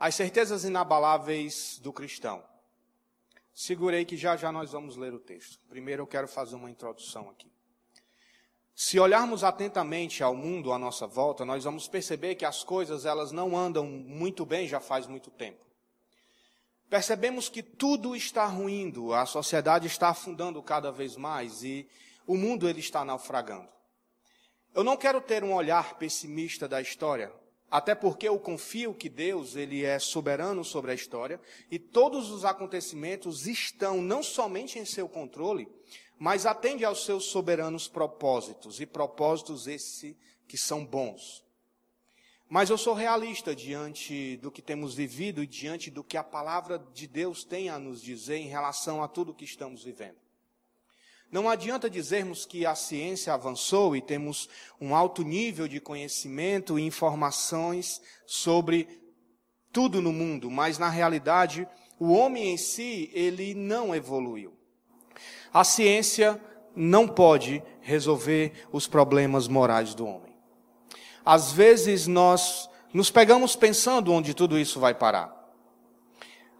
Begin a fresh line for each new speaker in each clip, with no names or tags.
As certezas inabaláveis do cristão. Segurei que já já nós vamos ler o texto. Primeiro eu quero fazer uma introdução aqui. Se olharmos atentamente ao mundo à nossa volta, nós vamos perceber que as coisas elas não andam muito bem já faz muito tempo. Percebemos que tudo está ruindo, a sociedade está afundando cada vez mais e o mundo ele está naufragando. Eu não quero ter um olhar pessimista da história, até porque eu confio que Deus, ele é soberano sobre a história e todos os acontecimentos estão não somente em seu controle, mas atende aos seus soberanos propósitos e propósitos esses que são bons. Mas eu sou realista diante do que temos vivido e diante do que a palavra de Deus tem a nos dizer em relação a tudo que estamos vivendo. Não adianta dizermos que a ciência avançou e temos um alto nível de conhecimento e informações sobre tudo no mundo, mas na realidade o homem em si, ele não evoluiu. A ciência não pode resolver os problemas morais do homem. Às vezes nós nos pegamos pensando onde tudo isso vai parar.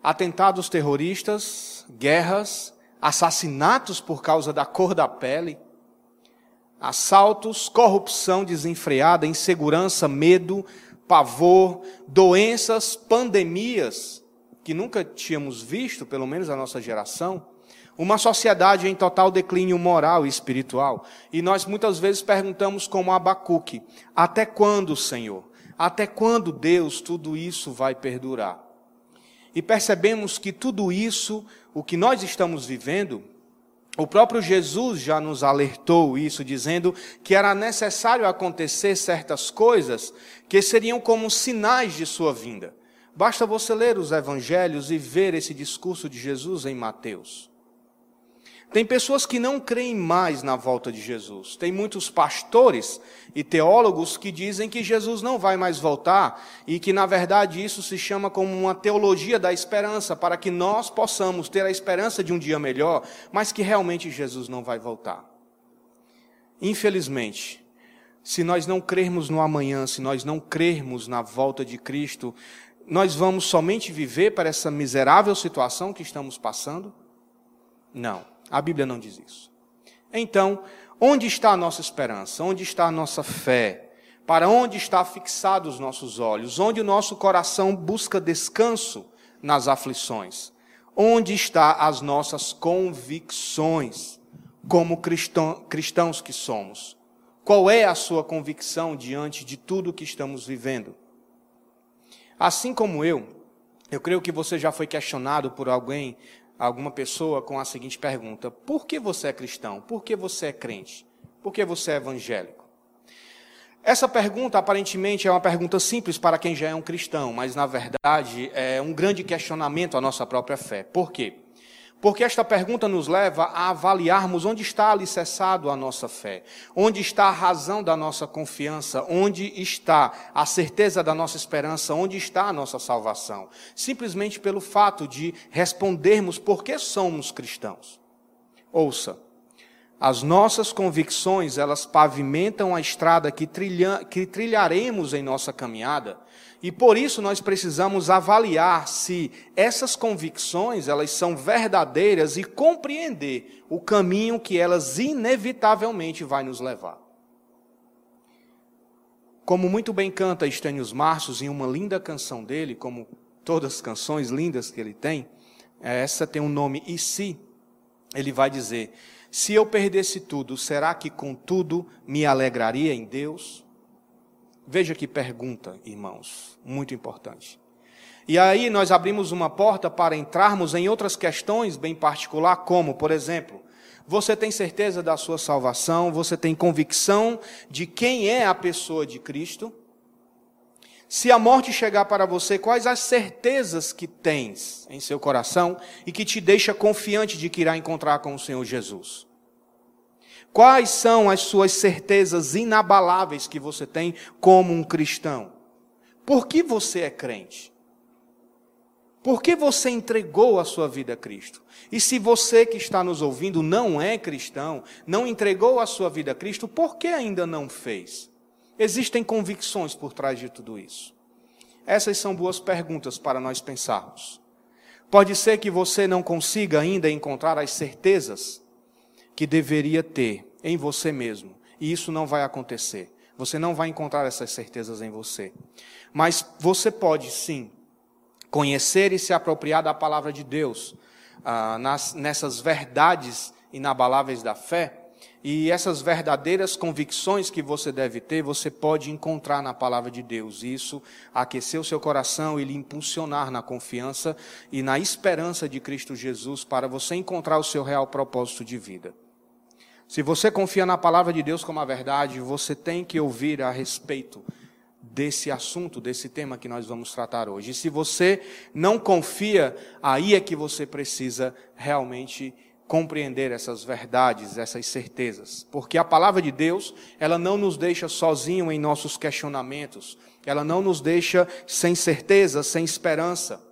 Atentados terroristas, guerras, assassinatos por causa da cor da pele, assaltos, corrupção desenfreada, insegurança, medo, pavor, doenças, pandemias, que nunca tínhamos visto, pelo menos a nossa geração, uma sociedade em total declínio moral e espiritual. E nós muitas vezes perguntamos como Abacuque, até quando, Senhor? Até quando, Deus, tudo isso vai perdurar? E percebemos que tudo isso o que nós estamos vivendo, o próprio Jesus já nos alertou isso, dizendo que era necessário acontecer certas coisas que seriam como sinais de sua vinda. Basta você ler os evangelhos e ver esse discurso de Jesus em Mateus. Tem pessoas que não creem mais na volta de Jesus. Tem muitos pastores e teólogos que dizem que Jesus não vai mais voltar e que, na verdade, isso se chama como uma teologia da esperança, para que nós possamos ter a esperança de um dia melhor, mas que realmente Jesus não vai voltar. Infelizmente, se nós não crermos no amanhã, se nós não crermos na volta de Cristo, nós vamos somente viver para essa miserável situação que estamos passando? Não. A Bíblia não diz isso. Então, onde está a nossa esperança? Onde está a nossa fé? Para onde está fixados os nossos olhos? Onde o nosso coração busca descanso nas aflições? Onde está as nossas convicções como cristão, cristãos que somos? Qual é a sua convicção diante de tudo que estamos vivendo? Assim como eu, eu creio que você já foi questionado por alguém alguma pessoa com a seguinte pergunta: Por que você é cristão? Por que você é crente? Por que você é evangélico? Essa pergunta aparentemente é uma pergunta simples para quem já é um cristão, mas na verdade é um grande questionamento à nossa própria fé. Por quê? Porque esta pergunta nos leva a avaliarmos onde está alicerçado a nossa fé, onde está a razão da nossa confiança, onde está a certeza da nossa esperança, onde está a nossa salvação. Simplesmente pelo fato de respondermos por que somos cristãos. Ouça, as nossas convicções, elas pavimentam a estrada que, trilha, que trilharemos em nossa caminhada, e por isso nós precisamos avaliar se essas convicções elas são verdadeiras e compreender o caminho que elas inevitavelmente vai nos levar. Como muito bem canta Estênios Marços em uma linda canção dele, como todas as canções lindas que ele tem, essa tem um nome e se ele vai dizer: se eu perdesse tudo, será que contudo me alegraria em Deus? Veja que pergunta, irmãos, muito importante. E aí nós abrimos uma porta para entrarmos em outras questões bem particular, como, por exemplo, você tem certeza da sua salvação, você tem convicção de quem é a pessoa de Cristo? Se a morte chegar para você, quais as certezas que tens em seu coração e que te deixa confiante de que irá encontrar com o Senhor Jesus? Quais são as suas certezas inabaláveis que você tem como um cristão? Por que você é crente? Por que você entregou a sua vida a Cristo? E se você que está nos ouvindo não é cristão, não entregou a sua vida a Cristo, por que ainda não fez? Existem convicções por trás de tudo isso. Essas são boas perguntas para nós pensarmos. Pode ser que você não consiga ainda encontrar as certezas que deveria ter em você mesmo, e isso não vai acontecer. Você não vai encontrar essas certezas em você. Mas você pode sim conhecer e se apropriar da palavra de Deus, ah, nas, nessas verdades inabaláveis da fé, e essas verdadeiras convicções que você deve ter, você pode encontrar na palavra de Deus. Isso aquecer o seu coração e lhe impulsionar na confiança e na esperança de Cristo Jesus para você encontrar o seu real propósito de vida. Se você confia na palavra de Deus como a verdade, você tem que ouvir a respeito desse assunto, desse tema que nós vamos tratar hoje. E se você não confia, aí é que você precisa realmente compreender essas verdades, essas certezas. Porque a palavra de Deus, ela não nos deixa sozinho em nossos questionamentos, ela não nos deixa sem certeza, sem esperança.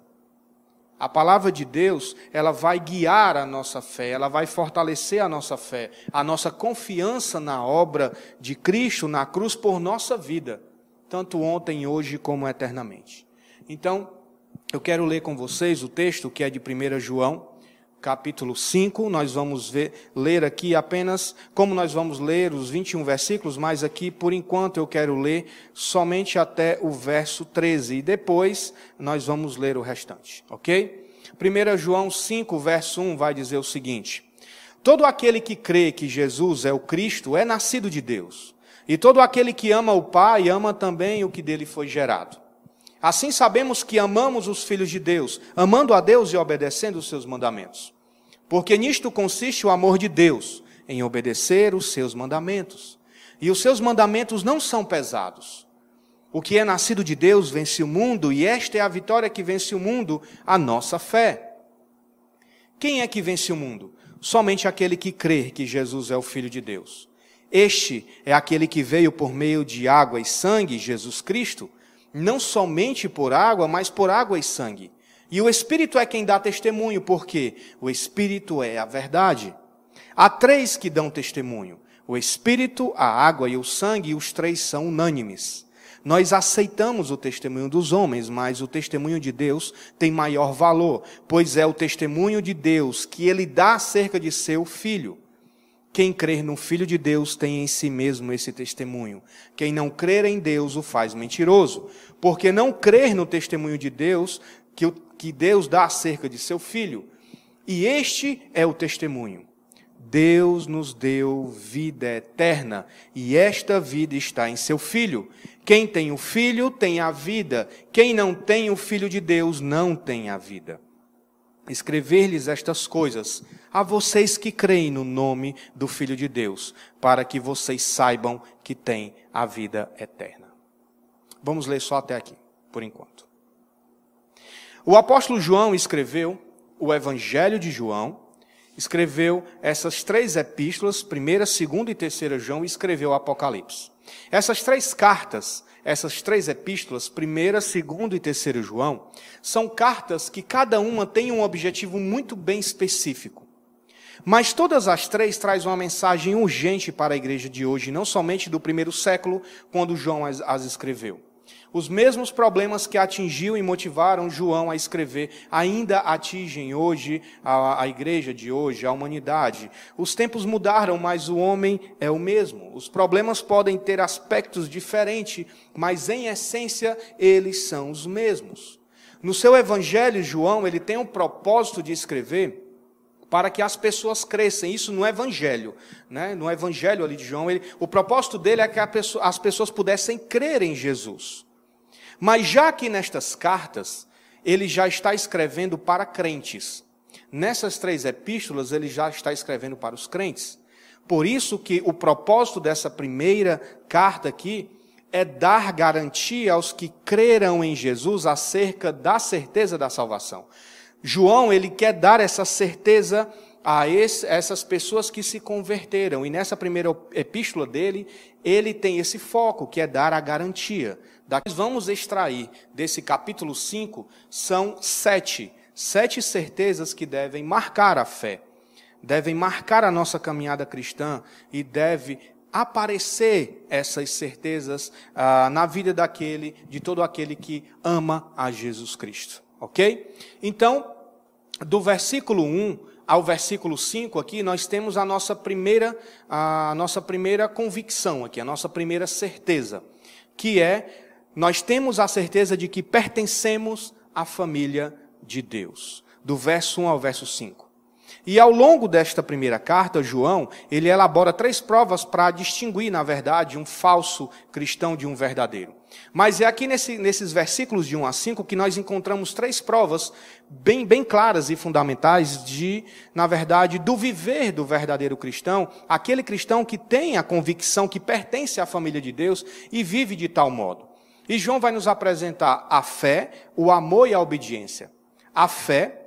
A palavra de Deus, ela vai guiar a nossa fé, ela vai fortalecer a nossa fé, a nossa confiança na obra de Cristo na cruz por nossa vida, tanto ontem, hoje como eternamente. Então, eu quero ler com vocês o texto que é de 1 João, capítulo 5, nós vamos ver, ler aqui apenas, como nós vamos ler os 21 versículos, mas aqui, por enquanto, eu quero ler somente até o verso 13, e depois nós vamos ler o restante, ok? 1 João 5, verso 1 vai dizer o seguinte: Todo aquele que crê que Jesus é o Cristo é nascido de Deus, e todo aquele que ama o Pai ama também o que dele foi gerado. Assim sabemos que amamos os filhos de Deus, amando a Deus e obedecendo os seus mandamentos. Porque nisto consiste o amor de Deus, em obedecer os seus mandamentos. E os seus mandamentos não são pesados. O que é nascido de Deus vence o mundo, e esta é a vitória que vence o mundo, a nossa fé. Quem é que vence o mundo? Somente aquele que crê que Jesus é o Filho de Deus. Este é aquele que veio por meio de água e sangue, Jesus Cristo não somente por água, mas por água e sangue. E o Espírito é quem dá testemunho, porque o Espírito é a verdade. Há três que dão testemunho: o Espírito, a água e o sangue, e os três são unânimes. Nós aceitamos o testemunho dos homens, mas o testemunho de Deus tem maior valor, pois é o testemunho de Deus que ele dá acerca de seu filho. Quem crer no Filho de Deus tem em si mesmo esse testemunho. Quem não crer em Deus o faz mentiroso. Porque não crer no testemunho de Deus que, que Deus dá acerca de seu Filho. E este é o testemunho. Deus nos deu vida eterna, e esta vida está em seu Filho. Quem tem o Filho tem a vida, quem não tem o Filho de Deus não tem a vida escrever-lhes estas coisas a vocês que creem no nome do Filho de Deus, para que vocês saibam que têm a vida eterna. Vamos ler só até aqui, por enquanto. O apóstolo João escreveu o Evangelho de João, escreveu essas três epístolas, primeira, segunda e terceira João, e escreveu o Apocalipse. Essas três cartas essas três epístolas, primeira, segunda e terceira João, são cartas que cada uma tem um objetivo muito bem específico. Mas todas as três trazem uma mensagem urgente para a igreja de hoje, não somente do primeiro século, quando João as escreveu. Os mesmos problemas que atingiu e motivaram João a escrever ainda atingem hoje a, a, igreja de hoje, a humanidade. Os tempos mudaram, mas o homem é o mesmo. Os problemas podem ter aspectos diferentes, mas em essência eles são os mesmos. No seu evangelho, João, ele tem o propósito de escrever para que as pessoas cresçam. Isso no Evangelho, né? no Evangelho ali de João, ele, o propósito dele é que pessoa, as pessoas pudessem crer em Jesus. Mas já que nestas cartas, ele já está escrevendo para crentes. Nessas três epístolas, ele já está escrevendo para os crentes. Por isso que o propósito dessa primeira carta aqui é dar garantia aos que creram em Jesus acerca da certeza da salvação. João, ele quer dar essa certeza a esse, essas pessoas que se converteram. E nessa primeira epístola dele, ele tem esse foco, que é dar a garantia. Daqui vamos extrair desse capítulo 5 são sete, sete certezas que devem marcar a fé, devem marcar a nossa caminhada cristã e deve aparecer essas certezas ah, na vida daquele, de todo aquele que ama a Jesus Cristo. Ok? Então, do versículo 1 ao versículo 5 aqui, nós temos a nossa primeira, a nossa primeira convicção aqui, a nossa primeira certeza, que é nós temos a certeza de que pertencemos à família de Deus. Do verso 1 ao verso 5. E ao longo desta primeira carta, João, ele elabora três provas para distinguir, na verdade, um falso cristão de um verdadeiro. Mas é aqui nesse, nesses versículos de 1 a 5 que nós encontramos três provas bem, bem claras e fundamentais de, na verdade, do viver do verdadeiro cristão, aquele cristão que tem a convicção que pertence à família de Deus e vive de tal modo. E João vai nos apresentar a fé, o amor e a obediência. A fé,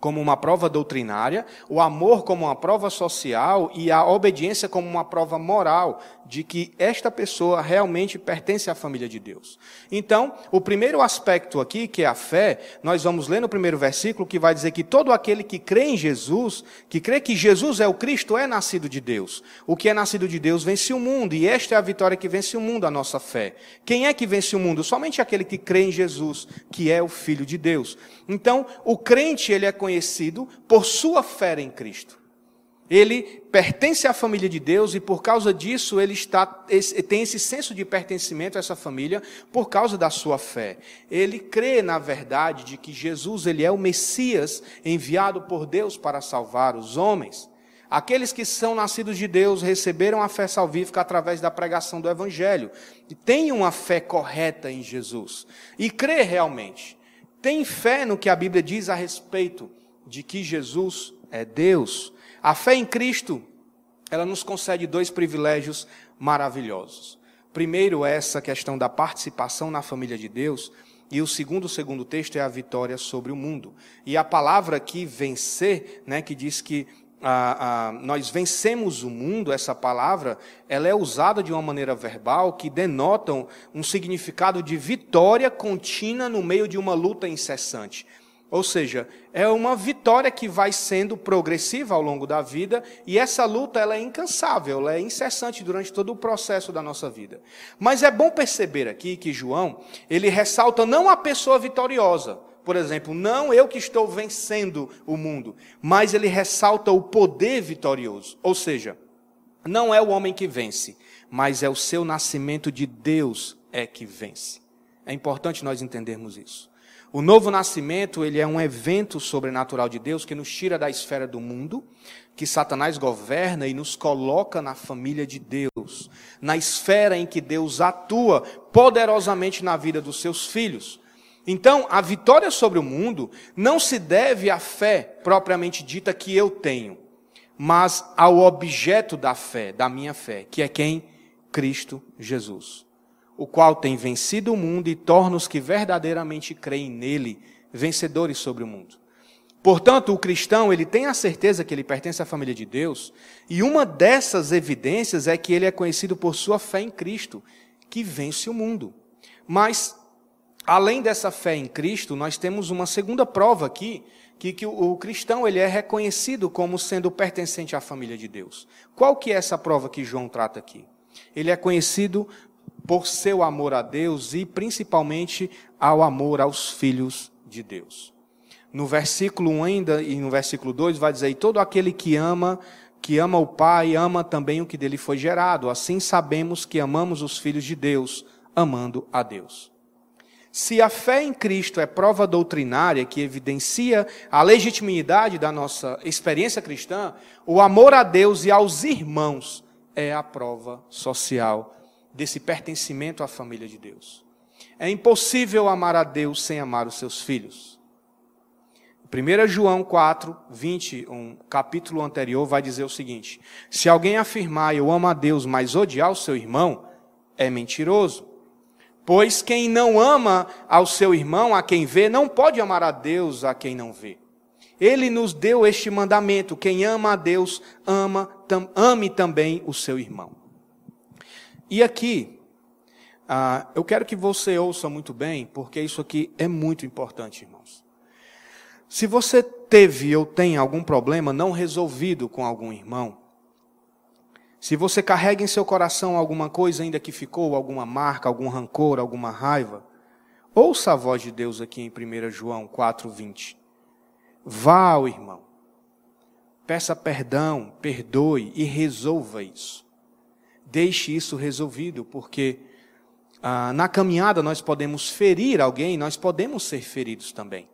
como uma prova doutrinária, o amor como uma prova social e a obediência como uma prova moral de que esta pessoa realmente pertence à família de Deus. Então, o primeiro aspecto aqui, que é a fé, nós vamos ler no primeiro versículo que vai dizer que todo aquele que crê em Jesus, que crê que Jesus é o Cristo, é nascido de Deus. O que é nascido de Deus vence o mundo, e esta é a vitória que vence o mundo, a nossa fé. Quem é que vence o mundo? Somente aquele que crê em Jesus, que é o Filho de Deus. Então, o crente, ele é por sua fé em Cristo. Ele pertence à família de Deus e por causa disso ele está, tem esse senso de pertencimento a essa família por causa da sua fé. Ele crê na verdade de que Jesus ele é o Messias enviado por Deus para salvar os homens. Aqueles que são nascidos de Deus receberam a fé salvífica através da pregação do Evangelho e têm uma fé correta em Jesus e crê realmente. Tem fé no que a Bíblia diz a respeito de que Jesus é Deus a fé em Cristo, ela nos concede dois privilégios maravilhosos. Primeiro, essa questão da participação na família de Deus, e o segundo, segundo texto é a vitória sobre o mundo. E a palavra aqui, vencer, né, que diz que ah, ah, nós vencemos o mundo, essa palavra, ela é usada de uma maneira verbal que denota um significado de vitória contínua no meio de uma luta incessante. Ou seja, é uma vitória que vai sendo progressiva ao longo da vida e essa luta ela é incansável, ela é incessante durante todo o processo da nossa vida. Mas é bom perceber aqui que João, ele ressalta não a pessoa vitoriosa, por exemplo, não eu que estou vencendo o mundo, mas ele ressalta o poder vitorioso. Ou seja, não é o homem que vence, mas é o seu nascimento de Deus é que vence. É importante nós entendermos isso. O novo nascimento, ele é um evento sobrenatural de Deus que nos tira da esfera do mundo, que Satanás governa e nos coloca na família de Deus, na esfera em que Deus atua poderosamente na vida dos seus filhos. Então, a vitória sobre o mundo não se deve à fé propriamente dita que eu tenho, mas ao objeto da fé, da minha fé, que é quem? Cristo Jesus o qual tem vencido o mundo e torna os que verdadeiramente creem nele vencedores sobre o mundo. Portanto, o cristão, ele tem a certeza que ele pertence à família de Deus, e uma dessas evidências é que ele é conhecido por sua fé em Cristo, que vence o mundo. Mas, além dessa fé em Cristo, nós temos uma segunda prova aqui, que, que o, o, cristão ele é reconhecido como sendo pertencente à família de Deus. Qual que é essa prova que João trata aqui? Ele é conhecido por seu amor a Deus e principalmente ao amor aos filhos de Deus. No versículo 1 ainda e no versículo 2 vai dizer: "E todo aquele que ama, que ama o Pai, ama também o que dele foi gerado. Assim sabemos que amamos os filhos de Deus, amando a Deus." Se a fé em Cristo é prova doutrinária que evidencia a legitimidade da nossa experiência cristã, o amor a Deus e aos irmãos é a prova social desse pertencimento à família de Deus. É impossível amar a Deus sem amar os seus filhos. 1 João 4, 20, um capítulo anterior, vai dizer o seguinte: Se alguém afirmar eu amo a Deus, mas odiar o seu irmão, é mentiroso. Pois quem não ama ao seu irmão, a quem vê, não pode amar a Deus a quem não vê. Ele nos deu este mandamento: quem ama a Deus, ama, tam, ame também o seu irmão. E aqui, ah, eu quero que você ouça muito bem, porque isso aqui é muito importante, irmãos. Se você teve ou tem algum problema não resolvido com algum irmão, Se você carrega em seu coração alguma coisa ainda que ficou, alguma marca, algum rancor, alguma raiva, ouça a voz de Deus aqui em 1 João 4:20. Vá ao irmão. Peça perdão, perdoe e resolva isso. Deixe isso resolvido, porque ah, na caminhada nós podemos ferir alguém, nós podemos ser feridos também.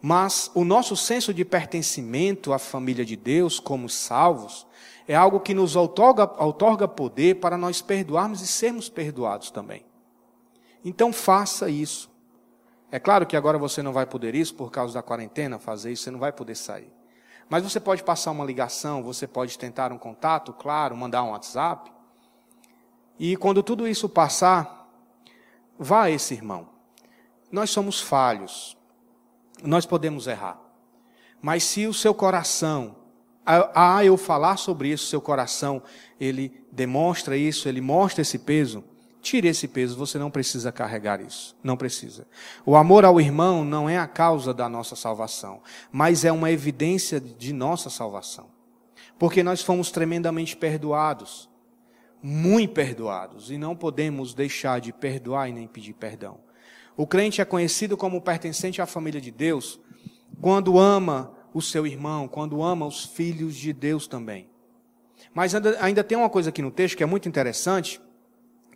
Mas o nosso senso de pertencimento à família de Deus, como salvos, é algo que nos outorga, outorga poder para nós perdoarmos e sermos perdoados também. Então faça isso. É claro que agora você não vai poder isso por causa da quarentena, fazer isso, você não vai poder sair. Mas você pode passar uma ligação, você pode tentar um contato, claro, mandar um WhatsApp. E quando tudo isso passar, vá esse irmão. Nós somos falhos, nós podemos errar. Mas se o seu coração, a, eu falar sobre isso, seu coração, ele demonstra isso, ele mostra esse peso, tire esse peso, você não precisa carregar isso. Não precisa. O amor ao irmão não é a causa da nossa salvação, mas é uma evidência de nossa salvação. Porque nós fomos tremendamente perdoados, muito perdoados, e não podemos deixar de perdoar e nem pedir perdão. O crente é conhecido como pertencente à família de Deus quando ama o seu irmão, quando ama os filhos de Deus também. Mas ainda, ainda tem uma coisa aqui no texto que é muito interessante,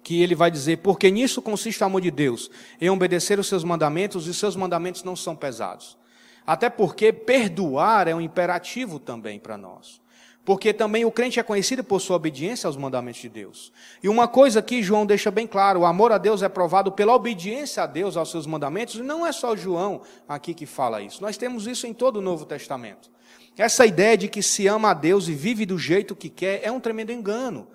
que ele vai dizer, porque nisso consiste o amor de Deus, em obedecer os seus mandamentos, e seus mandamentos não são pesados. Até porque perdoar é um imperativo também para nós. Porque também o crente é conhecido por sua obediência aos mandamentos de Deus. E uma coisa que João deixa bem claro: o amor a Deus é provado pela obediência a Deus, aos seus mandamentos, e não é só João aqui que fala isso. Nós temos isso em todo o Novo Testamento. Essa ideia de que se ama a Deus e vive do jeito que quer é um tremendo engano.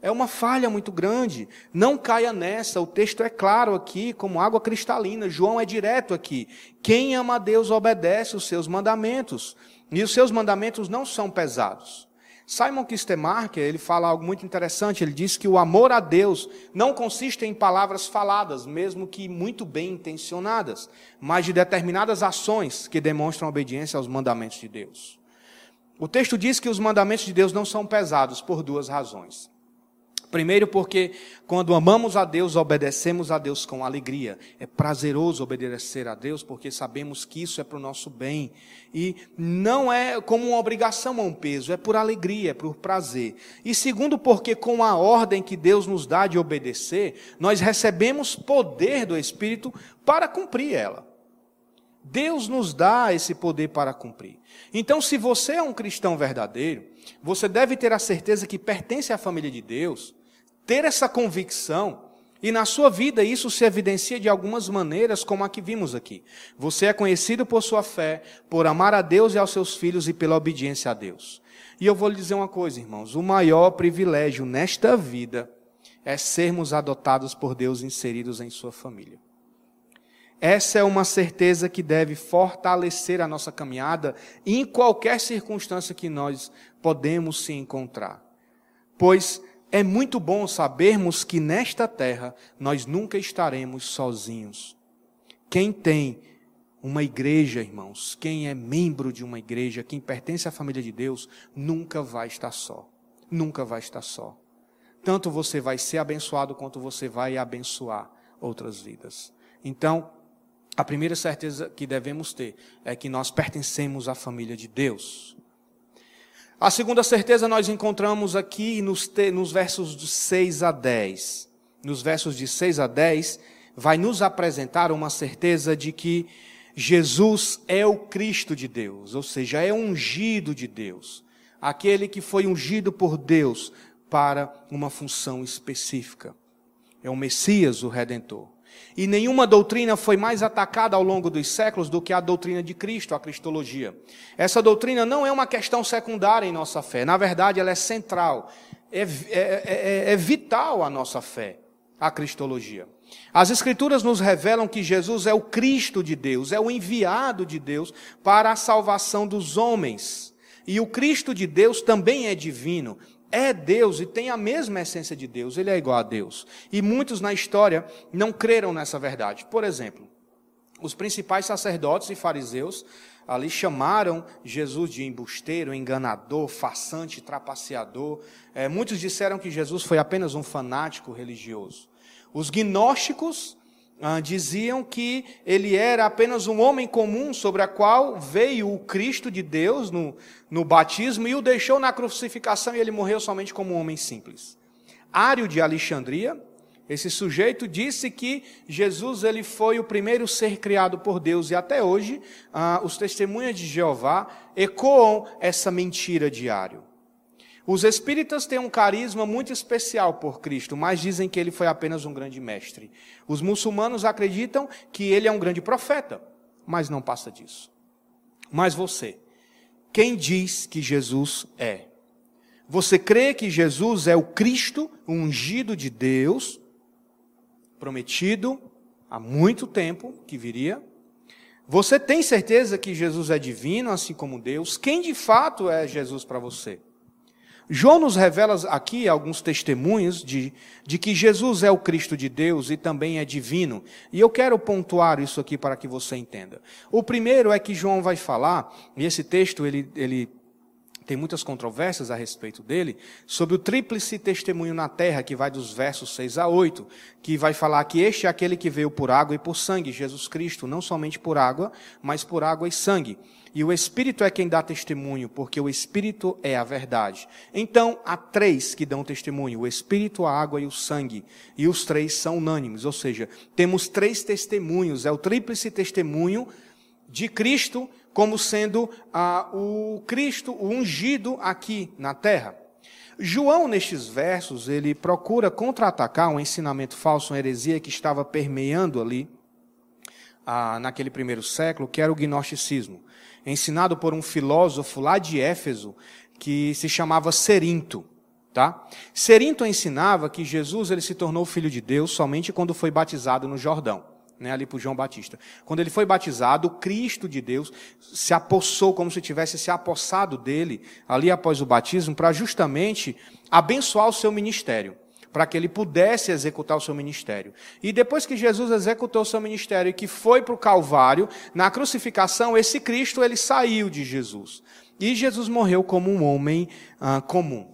É uma falha muito grande. Não caia nessa. O texto é claro aqui, como água cristalina. João é direto aqui. Quem ama a Deus obedece os seus mandamentos. E os seus mandamentos não são pesados. Simon Kistemarker, ele fala algo muito interessante, ele diz que o amor a Deus não consiste em palavras faladas, mesmo que muito bem intencionadas, mas de determinadas ações que demonstram obediência aos mandamentos de Deus. O texto diz que os mandamentos de Deus não são pesados por duas razões. Primeiro, porque quando amamos a Deus, obedecemos a Deus com alegria. É prazeroso obedecer a Deus, porque sabemos que isso é para o nosso bem. E não é como uma obrigação ou um peso, é por alegria, é por prazer. E segundo, porque com a ordem que Deus nos dá de obedecer, nós recebemos poder do Espírito para cumprir ela. Deus nos dá esse poder para cumprir. Então, se você é um cristão verdadeiro, você deve ter a certeza que pertence à família de Deus ter essa convicção, e na sua vida isso se evidencia de algumas maneiras, como a que vimos aqui. Você é conhecido por sua fé, por amar a Deus e aos seus filhos e pela obediência a Deus. E eu vou lhe dizer uma coisa, irmãos: o maior privilégio nesta vida é sermos adotados por Deus inseridos em sua família. Essa é uma certeza que deve fortalecer a nossa caminhada em qualquer circunstância que nós podemos se encontrar. Pois é muito bom sabermos que nesta terra nós nunca estaremos sozinhos. Quem tem uma igreja, irmãos, quem é membro de uma igreja, quem pertence à família de Deus, nunca vai estar só. Nunca vai estar só. Tanto você vai ser abençoado quanto você vai abençoar outras vidas. Então, a primeira certeza que devemos ter é que nós pertencemos à família de Deus. A segunda certeza nós encontramos aqui nos, nos versos de 6 a 10. Nos versos de 6 a 10, vai nos apresentar uma certeza de que Jesus é o Cristo de Deus, ou seja, é ungido de Deus. Aquele que foi ungido por Deus para uma função específica. É o Messias, o Redentor. E nenhuma doutrina foi mais atacada ao longo dos séculos do que a doutrina de Cristo, a cristologia. Essa doutrina não é uma questão secundária em nossa fé. Na verdade, ela é central. É, é, é, é vital a nossa fé, a cristologia. As Escrituras nos revelam que Jesus é o Cristo de Deus, é o enviado de Deus para a salvação dos homens. E o Cristo de Deus também é divino é Deus e tem a mesma essência de Deus, ele é igual a Deus. E muitos na história não creram nessa verdade. Por exemplo, os principais sacerdotes e fariseus ali chamaram Jesus de embusteiro, enganador, farsante, trapaceador. É, muitos disseram que Jesus foi apenas um fanático religioso. Os gnósticos ah, diziam que ele era apenas um homem comum sobre a qual veio o Cristo de Deus no, no batismo e o deixou na crucificação e ele morreu somente como um homem simples. Ário de Alexandria, esse sujeito disse que Jesus ele foi o primeiro ser criado por Deus e até hoje ah, os testemunhas de Jeová ecoam essa mentira diário. Os espíritas têm um carisma muito especial por Cristo, mas dizem que ele foi apenas um grande mestre. Os muçulmanos acreditam que ele é um grande profeta, mas não passa disso. Mas você, quem diz que Jesus é? Você crê que Jesus é o Cristo, ungido de Deus, prometido há muito tempo que viria? Você tem certeza que Jesus é divino, assim como Deus? Quem de fato é Jesus para você? João nos revela aqui alguns testemunhos de, de que Jesus é o Cristo de Deus e também é divino. E eu quero pontuar isso aqui para que você entenda. O primeiro é que João vai falar, e esse texto ele, ele tem muitas controvérsias a respeito dele, sobre o tríplice testemunho na terra, que vai dos versos 6 a 8, que vai falar que este é aquele que veio por água e por sangue, Jesus Cristo, não somente por água, mas por água e sangue. E o Espírito é quem dá testemunho, porque o Espírito é a verdade. Então, há três que dão testemunho: o Espírito, a água e o sangue. E os três são unânimes, ou seja, temos três testemunhos, é o tríplice testemunho de Cristo como sendo ah, o Cristo, o ungido aqui na terra. João, nestes versos, ele procura contra-atacar um ensinamento falso, uma heresia que estava permeando ali, ah, naquele primeiro século, que era o gnosticismo ensinado por um filósofo lá de Éfeso, que se chamava Serinto. Tá? Serinto ensinava que Jesus ele se tornou filho de Deus somente quando foi batizado no Jordão, né, ali por João Batista. Quando ele foi batizado, o Cristo de Deus se apossou como se tivesse se apossado dele ali após o batismo para justamente abençoar o seu ministério para que ele pudesse executar o seu ministério. E depois que Jesus executou o seu ministério e que foi para o Calvário, na crucificação, esse Cristo ele saiu de Jesus. E Jesus morreu como um homem ah, comum.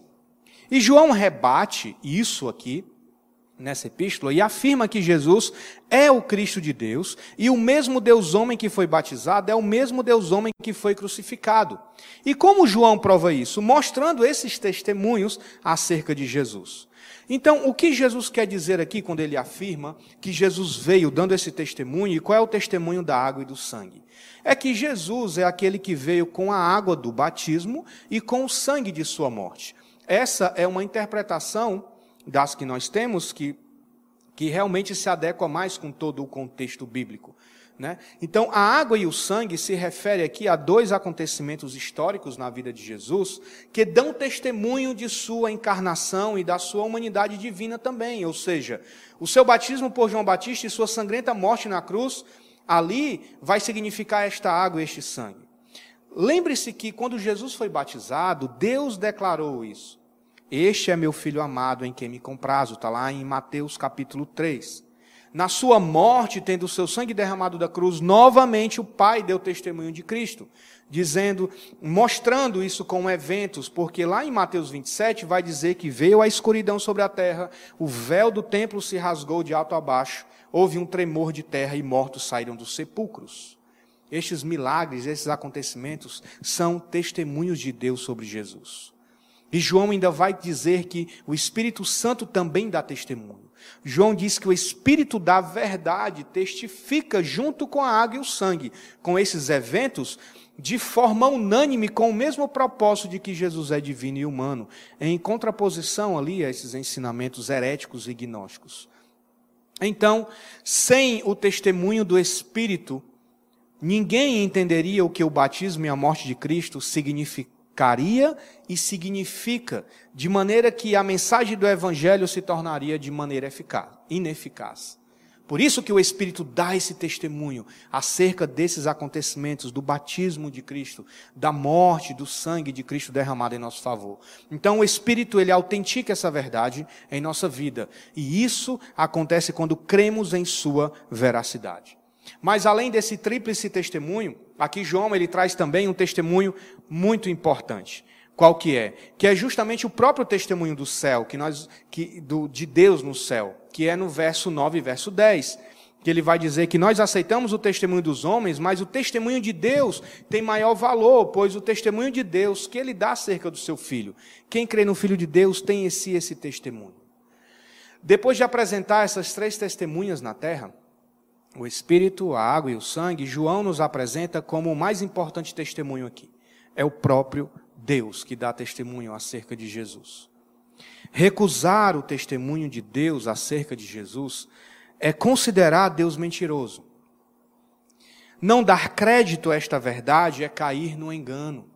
E João rebate isso aqui, nessa epístola, e afirma que Jesus é o Cristo de Deus, e o mesmo Deus homem que foi batizado é o mesmo Deus homem que foi crucificado. E como João prova isso? Mostrando esses testemunhos acerca de Jesus. Então, o que Jesus quer dizer aqui quando ele afirma que Jesus veio dando esse testemunho, e qual é o testemunho da água e do sangue? É que Jesus é aquele que veio com a água do batismo e com o sangue de sua morte. Essa é uma interpretação das que nós temos que, que realmente se adequa mais com todo o contexto bíblico. Né? Então, a água e o sangue se refere aqui a dois acontecimentos históricos na vida de Jesus que dão testemunho de sua encarnação e da sua humanidade divina também. Ou seja, o seu batismo por João Batista e sua sangrenta morte na cruz, ali vai significar esta água e este sangue. Lembre-se que quando Jesus foi batizado, Deus declarou isso. Este é meu filho amado em quem me comprazo, está lá em Mateus capítulo 3 na sua morte, tendo o seu sangue derramado da cruz, novamente o Pai deu testemunho de Cristo, dizendo, mostrando isso com eventos, porque lá em Mateus 27 vai dizer que veio a escuridão sobre a terra, o véu do templo se rasgou de alto a baixo, houve um tremor de terra e mortos saíram dos sepulcros. Estes milagres, esses acontecimentos são testemunhos de Deus sobre Jesus. E João ainda vai dizer que o Espírito Santo também dá testemunho. João diz que o Espírito da verdade testifica junto com a água e o sangue, com esses eventos, de forma unânime, com o mesmo propósito de que Jesus é divino e humano, em contraposição ali a esses ensinamentos heréticos e gnósticos. Então, sem o testemunho do Espírito, ninguém entenderia o que o batismo e a morte de Cristo significam significaria e significa, de maneira que a mensagem do Evangelho se tornaria de maneira eficaz, ineficaz. Por isso que o Espírito dá esse testemunho acerca desses acontecimentos, do batismo de Cristo, da morte, do sangue de Cristo derramado em nosso favor. Então o Espírito, ele autentica essa verdade em nossa vida. E isso acontece quando cremos em sua veracidade. Mas além desse tríplice testemunho, aqui João ele traz também um testemunho muito importante. Qual que é? Que é justamente o próprio testemunho do céu, que nós que do, de Deus no céu, que é no verso 9 e verso 10 que ele vai dizer que nós aceitamos o testemunho dos homens, mas o testemunho de Deus tem maior valor, pois o testemunho de Deus que ele dá acerca do seu filho. Quem crê no filho de Deus tem esse esse testemunho. Depois de apresentar essas três testemunhas na terra, o espírito, a água e o sangue, João nos apresenta como o mais importante testemunho aqui. É o próprio Deus que dá testemunho acerca de Jesus. Recusar o testemunho de Deus acerca de Jesus é considerar Deus mentiroso. Não dar crédito a esta verdade é cair no engano.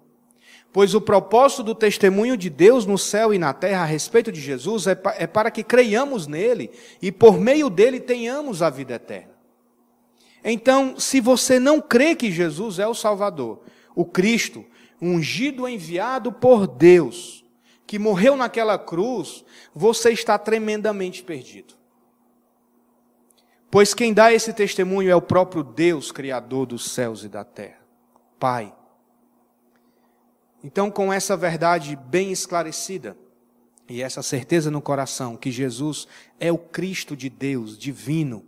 Pois o propósito do testemunho de Deus no céu e na terra a respeito de Jesus é, é para que creiamos nele e por meio dele tenhamos a vida eterna. Então, se você não crê que Jesus é o Salvador, o Cristo, ungido enviado por Deus, que morreu naquela cruz, você está tremendamente perdido. Pois quem dá esse testemunho é o próprio Deus, Criador dos céus e da terra, Pai. Então, com essa verdade bem esclarecida e essa certeza no coração que Jesus é o Cristo de Deus, divino,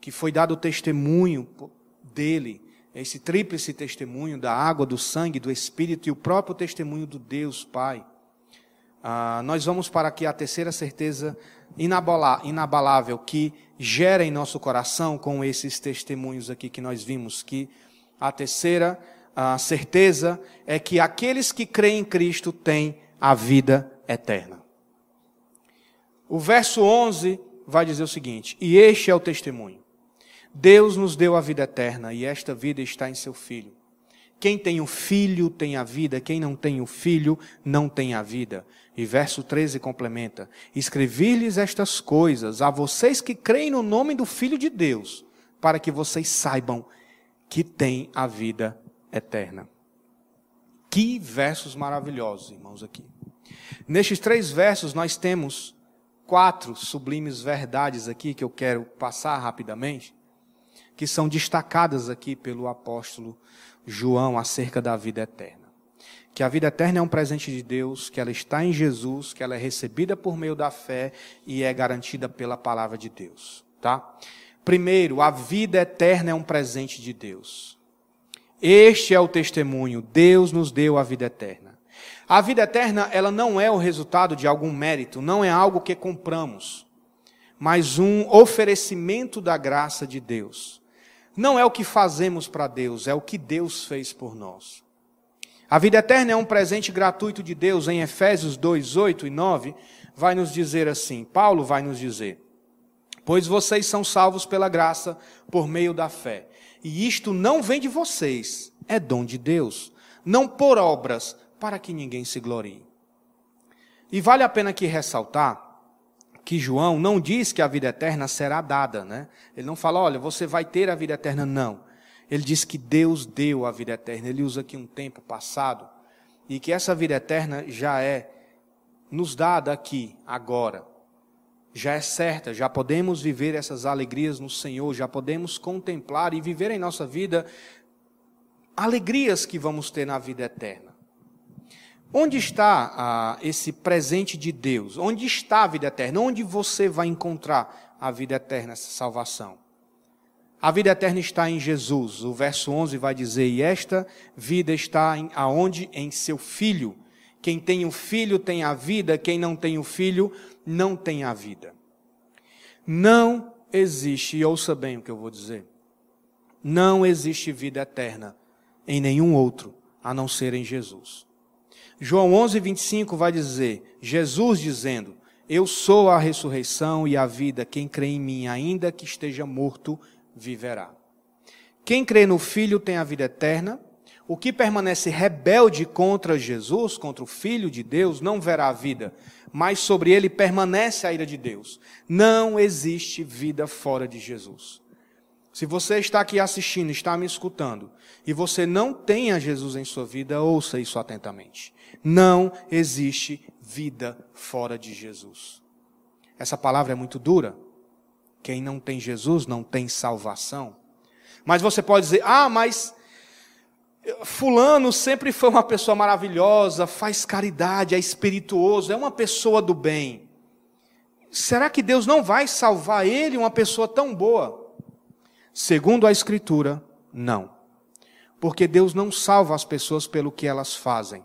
que foi dado o testemunho dele, esse tríplice testemunho da água, do sangue, do Espírito e o próprio testemunho do Deus Pai. Ah, nós vamos para aqui a terceira certeza inabalável que gera em nosso coração com esses testemunhos aqui que nós vimos, que a terceira a certeza é que aqueles que creem em Cristo têm a vida eterna. O verso 11 vai dizer o seguinte: E este é o testemunho. Deus nos deu a vida eterna e esta vida está em seu Filho. Quem tem o filho tem a vida, quem não tem o filho não tem a vida. E verso 13 complementa: Escrevi-lhes estas coisas a vocês que creem no nome do Filho de Deus, para que vocês saibam que têm a vida eterna. Que versos maravilhosos, irmãos, aqui. Nestes três versos nós temos quatro sublimes verdades aqui que eu quero passar rapidamente, que são destacadas aqui pelo apóstolo João acerca da vida eterna. Que a vida eterna é um presente de Deus, que ela está em Jesus, que ela é recebida por meio da fé e é garantida pela palavra de Deus, tá? Primeiro, a vida eterna é um presente de Deus. Este é o testemunho, Deus nos deu a vida eterna. A vida eterna, ela não é o resultado de algum mérito, não é algo que compramos, mas um oferecimento da graça de Deus não é o que fazemos para Deus, é o que Deus fez por nós. A vida eterna é um presente gratuito de Deus, em Efésios 2, 8 e 9, vai nos dizer assim: Paulo vai nos dizer, pois vocês são salvos pela graça, por meio da fé. E isto não vem de vocês, é dom de Deus, não por obras, para que ninguém se glorie. E vale a pena aqui ressaltar que João não diz que a vida eterna será dada, né? Ele não fala, olha, você vai ter a vida eterna, não. Ele diz que Deus deu a vida eterna. Ele usa aqui um tempo passado e que essa vida eterna já é nos dada aqui, agora. Já é certa, já podemos viver essas alegrias no Senhor, já podemos contemplar e viver em nossa vida alegrias que vamos ter na vida eterna. Onde está ah, esse presente de Deus? Onde está a vida eterna? Onde você vai encontrar a vida eterna, essa salvação? A vida eterna está em Jesus. O verso 11 vai dizer: E esta vida está em, aonde? Em seu Filho. Quem tem o Filho tem a vida, quem não tem o Filho não tem a vida. Não existe, e ouça bem o que eu vou dizer, não existe vida eterna em nenhum outro a não ser em Jesus. João 11, 25 vai dizer, Jesus dizendo, eu sou a ressurreição e a vida, quem crê em mim, ainda que esteja morto, viverá. Quem crê no Filho tem a vida eterna, o que permanece rebelde contra Jesus, contra o Filho de Deus, não verá a vida, mas sobre ele permanece a ira de Deus. Não existe vida fora de Jesus. Se você está aqui assistindo, está me escutando, e você não tem a Jesus em sua vida, ouça isso atentamente. Não existe vida fora de Jesus. Essa palavra é muito dura, Quem não tem Jesus não tem salvação. Mas você pode dizer: ah, mas Fulano sempre foi uma pessoa maravilhosa, faz caridade, é espirituoso, é uma pessoa do bem. Será que Deus não vai salvar ele, uma pessoa tão boa? Segundo a Escritura, não. Porque Deus não salva as pessoas pelo que elas fazem.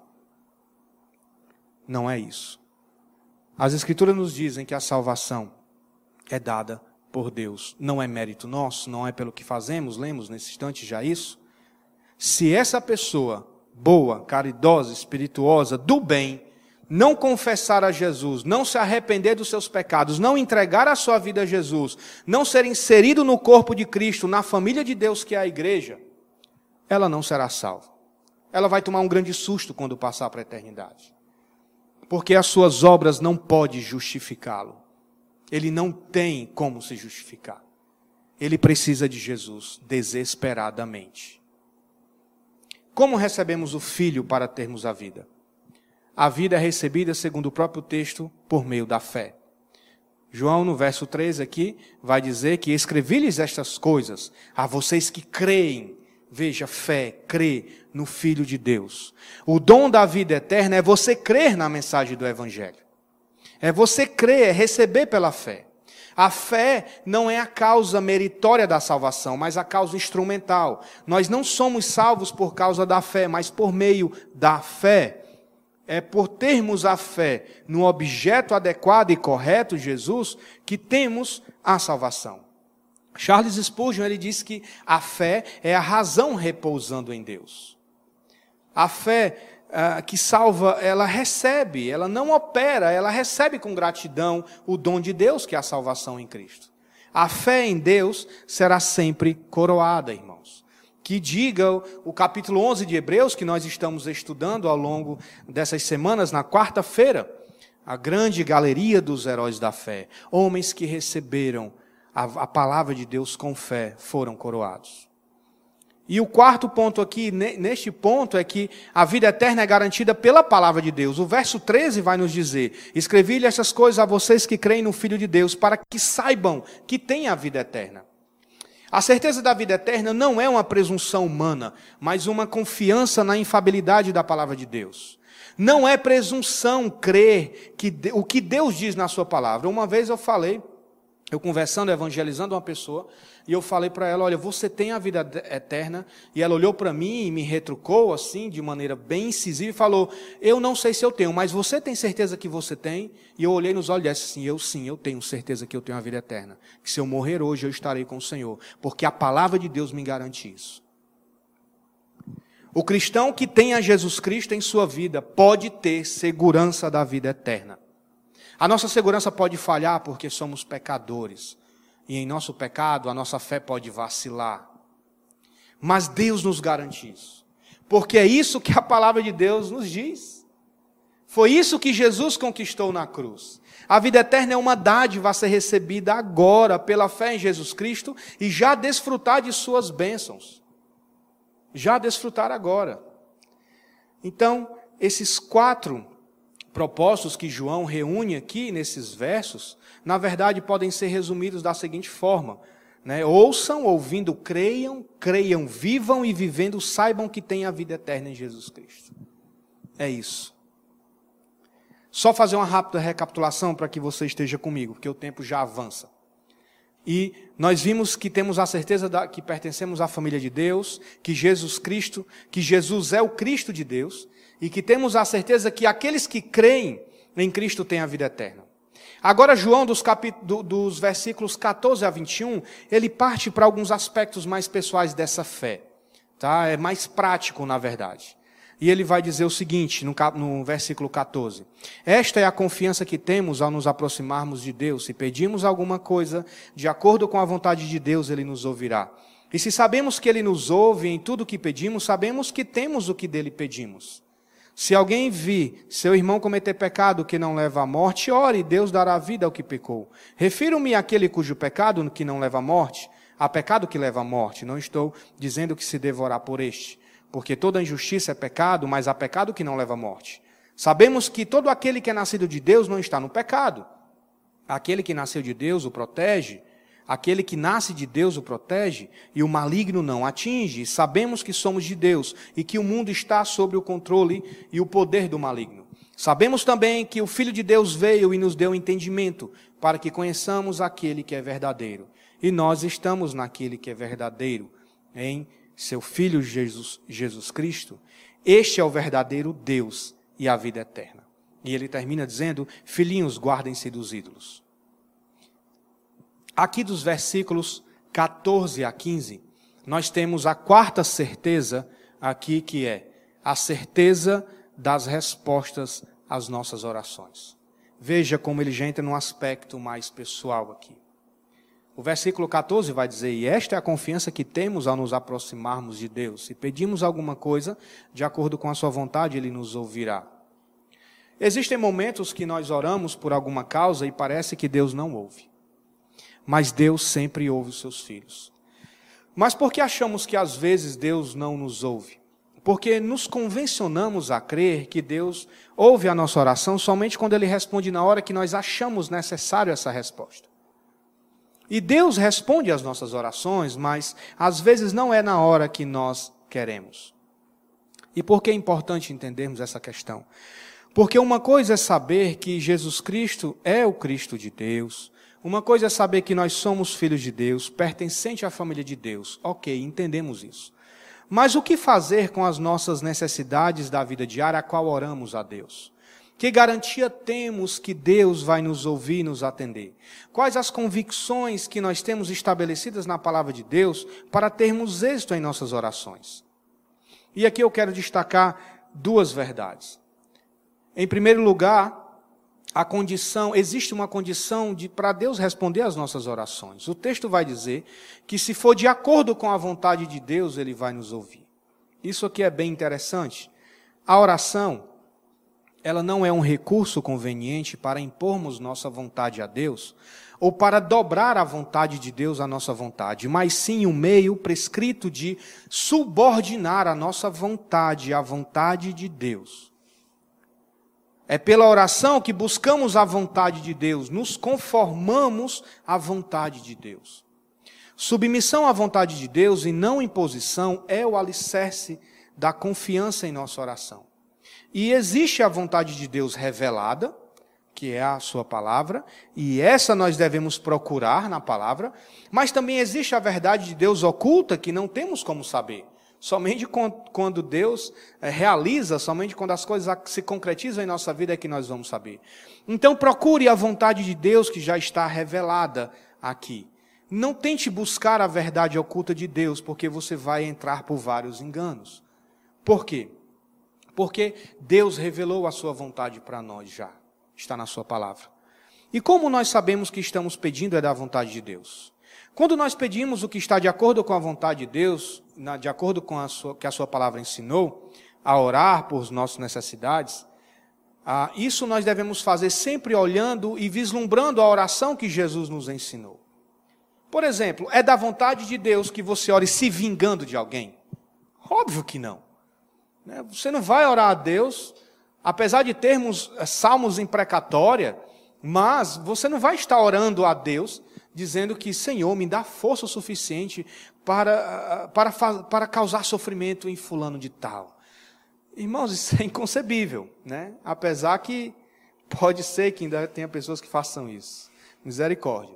Não é isso. As Escrituras nos dizem que a salvação é dada por Deus. Não é mérito nosso, não é pelo que fazemos, lemos nesse instante já isso. Se essa pessoa, boa, caridosa, espirituosa, do bem, não confessar a Jesus, não se arrepender dos seus pecados, não entregar a sua vida a Jesus, não ser inserido no corpo de Cristo, na família de Deus que é a igreja, ela não será salva. Ela vai tomar um grande susto quando passar para a eternidade. Porque as suas obras não podem justificá-lo. Ele não tem como se justificar. Ele precisa de Jesus desesperadamente. Como recebemos o Filho para termos a vida? A vida é recebida, segundo o próprio texto, por meio da fé. João, no verso 13 aqui, vai dizer que escrevi-lhes estas coisas a vocês que creem. Veja, fé, crê no Filho de Deus. O dom da vida eterna é você crer na mensagem do Evangelho. É você crer, é receber pela fé. A fé não é a causa meritória da salvação, mas a causa instrumental. Nós não somos salvos por causa da fé, mas por meio da fé. É por termos a fé no objeto adequado e correto, Jesus, que temos a salvação. Charles Spurgeon ele diz que a fé é a razão repousando em Deus. A fé uh, que salva, ela recebe, ela não opera, ela recebe com gratidão o dom de Deus, que é a salvação em Cristo. A fé em Deus será sempre coroada, irmãos. Que diga o capítulo 11 de Hebreus, que nós estamos estudando ao longo dessas semanas, na quarta-feira, a grande galeria dos heróis da fé, homens que receberam a, a palavra de Deus com fé, foram coroados. E o quarto ponto aqui, neste ponto, é que a vida eterna é garantida pela palavra de Deus. O verso 13 vai nos dizer: Escrevi-lhe essas coisas a vocês que creem no Filho de Deus, para que saibam que têm a vida eterna. A certeza da vida eterna não é uma presunção humana, mas uma confiança na infabilidade da palavra de Deus. Não é presunção crer que o que Deus diz na sua palavra. Uma vez eu falei, eu conversando, evangelizando uma pessoa, e eu falei para ela: Olha, você tem a vida eterna. E ela olhou para mim e me retrucou assim, de maneira bem incisiva, e falou: Eu não sei se eu tenho, mas você tem certeza que você tem? E eu olhei nos olhos e disse assim: Eu sim, eu tenho certeza que eu tenho a vida eterna. Que se eu morrer hoje, eu estarei com o Senhor. Porque a palavra de Deus me garante isso. O cristão que tem a Jesus Cristo em sua vida pode ter segurança da vida eterna. A nossa segurança pode falhar porque somos pecadores. E em nosso pecado, a nossa fé pode vacilar. Mas Deus nos garante isso. Porque é isso que a palavra de Deus nos diz. Foi isso que Jesus conquistou na cruz. A vida eterna é uma dádiva a ser recebida agora pela fé em Jesus Cristo e já desfrutar de suas bênçãos. Já desfrutar agora. Então, esses quatro propósitos que João reúne aqui nesses versos, na verdade podem ser resumidos da seguinte forma: né? ouçam, ouvindo, creiam, creiam, vivam e vivendo, saibam que têm a vida eterna em Jesus Cristo. É isso. Só fazer uma rápida recapitulação para que você esteja comigo, porque o tempo já avança. E nós vimos que temos a certeza da, que pertencemos à família de Deus, que Jesus Cristo, que Jesus é o Cristo de Deus, e que temos a certeza que aqueles que creem em Cristo têm a vida eterna. Agora, João, dos, do, dos versículos 14 a 21, ele parte para alguns aspectos mais pessoais dessa fé. Tá? É mais prático, na verdade. E ele vai dizer o seguinte, no, no, versículo 14: Esta é a confiança que temos ao nos aproximarmos de Deus. Se pedimos alguma coisa de acordo com a vontade de Deus, ele nos ouvirá. E se sabemos que ele nos ouve em tudo o que pedimos, sabemos que temos o que dele pedimos. Se alguém vir seu irmão cometer pecado que não leva à morte, ore, Deus dará vida ao que pecou. Refiro-me àquele cujo pecado que não leva à morte, a pecado que leva à morte. Não estou dizendo que se devorar por este, porque toda injustiça é pecado, mas há pecado que não leva à morte. Sabemos que todo aquele que é nascido de Deus não está no pecado. Aquele que nasceu de Deus o protege, Aquele que nasce de Deus o protege e o maligno não atinge. Sabemos que somos de Deus e que o mundo está sob o controle e o poder do maligno. Sabemos também que o Filho de Deus veio e nos deu entendimento para que conheçamos aquele que é verdadeiro. E nós estamos naquele que é verdadeiro, em seu Filho Jesus, Jesus Cristo. Este é o verdadeiro Deus e a vida eterna. E ele termina dizendo: Filhinhos, guardem-se dos ídolos. Aqui dos versículos 14 a 15, nós temos a quarta certeza aqui, que é a certeza das respostas às nossas orações. Veja como ele já entra num aspecto mais pessoal aqui. O versículo 14 vai dizer: E esta é a confiança que temos ao nos aproximarmos de Deus. Se pedimos alguma coisa, de acordo com a Sua vontade, Ele nos ouvirá. Existem momentos que nós oramos por alguma causa e parece que Deus não ouve. Mas Deus sempre ouve os seus filhos. Mas por que achamos que às vezes Deus não nos ouve? Porque nos convencionamos a crer que Deus ouve a nossa oração somente quando Ele responde na hora que nós achamos necessário essa resposta. E Deus responde às nossas orações, mas às vezes não é na hora que nós queremos. E por que é importante entendermos essa questão? Porque uma coisa é saber que Jesus Cristo é o Cristo de Deus. Uma coisa é saber que nós somos filhos de Deus, pertencente à família de Deus. Ok, entendemos isso. Mas o que fazer com as nossas necessidades da vida diária, a qual oramos a Deus? Que garantia temos que Deus vai nos ouvir e nos atender? Quais as convicções que nós temos estabelecidas na palavra de Deus para termos êxito em nossas orações? E aqui eu quero destacar duas verdades. Em primeiro lugar, a condição, existe uma condição de para Deus responder às nossas orações. O texto vai dizer que se for de acordo com a vontade de Deus, ele vai nos ouvir. Isso aqui é bem interessante. A oração ela não é um recurso conveniente para impormos nossa vontade a Deus ou para dobrar a vontade de Deus à nossa vontade, mas sim um meio prescrito de subordinar a nossa vontade à vontade de Deus. É pela oração que buscamos a vontade de Deus, nos conformamos à vontade de Deus. Submissão à vontade de Deus e não imposição é o alicerce da confiança em nossa oração. E existe a vontade de Deus revelada, que é a sua palavra, e essa nós devemos procurar na palavra, mas também existe a verdade de Deus oculta que não temos como saber. Somente quando Deus eh, realiza, somente quando as coisas se concretizam em nossa vida é que nós vamos saber. Então procure a vontade de Deus que já está revelada aqui. Não tente buscar a verdade oculta de Deus, porque você vai entrar por vários enganos. Por quê? Porque Deus revelou a sua vontade para nós já. Está na sua palavra. E como nós sabemos que estamos pedindo é da vontade de Deus? Quando nós pedimos o que está de acordo com a vontade de Deus, de acordo com sua, que a sua palavra ensinou, a orar por nossas necessidades, ah, isso nós devemos fazer sempre olhando e vislumbrando a oração que Jesus nos ensinou. Por exemplo, é da vontade de Deus que você ore se vingando de alguém? Óbvio que não. Né? Você não vai orar a Deus, apesar de termos eh, salmos imprecatória, mas você não vai estar orando a Deus dizendo que, Senhor, me dá força suficiente para, para, para causar sofrimento em fulano de tal. Irmãos, isso é inconcebível, né? Apesar que pode ser que ainda tenha pessoas que façam isso. Misericórdia.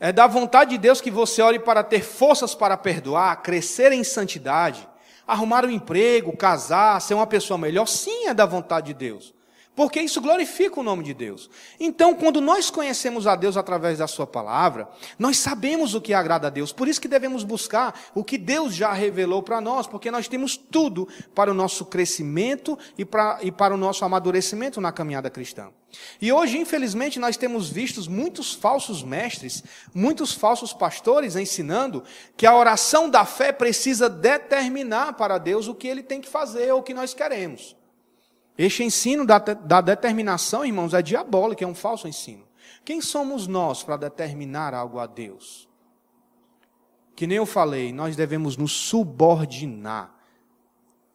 É da vontade de Deus que você ore para ter forças para perdoar, crescer em santidade, arrumar um emprego, casar, ser uma pessoa melhor, sim é da vontade de Deus. Porque isso glorifica o nome de Deus. Então, quando nós conhecemos a Deus através da Sua palavra, nós sabemos o que agrada a Deus. Por isso que devemos buscar o que Deus já revelou para nós, porque nós temos tudo para o nosso crescimento e para, e para o nosso amadurecimento na caminhada cristã. E hoje, infelizmente, nós temos visto muitos falsos mestres, muitos falsos pastores ensinando que a oração da fé precisa determinar para Deus o que ele tem que fazer ou o que nós queremos. Este ensino da, da determinação, irmãos, é diabólico, é um falso ensino. Quem somos nós para determinar algo a Deus? Que nem eu falei, nós devemos nos subordinar,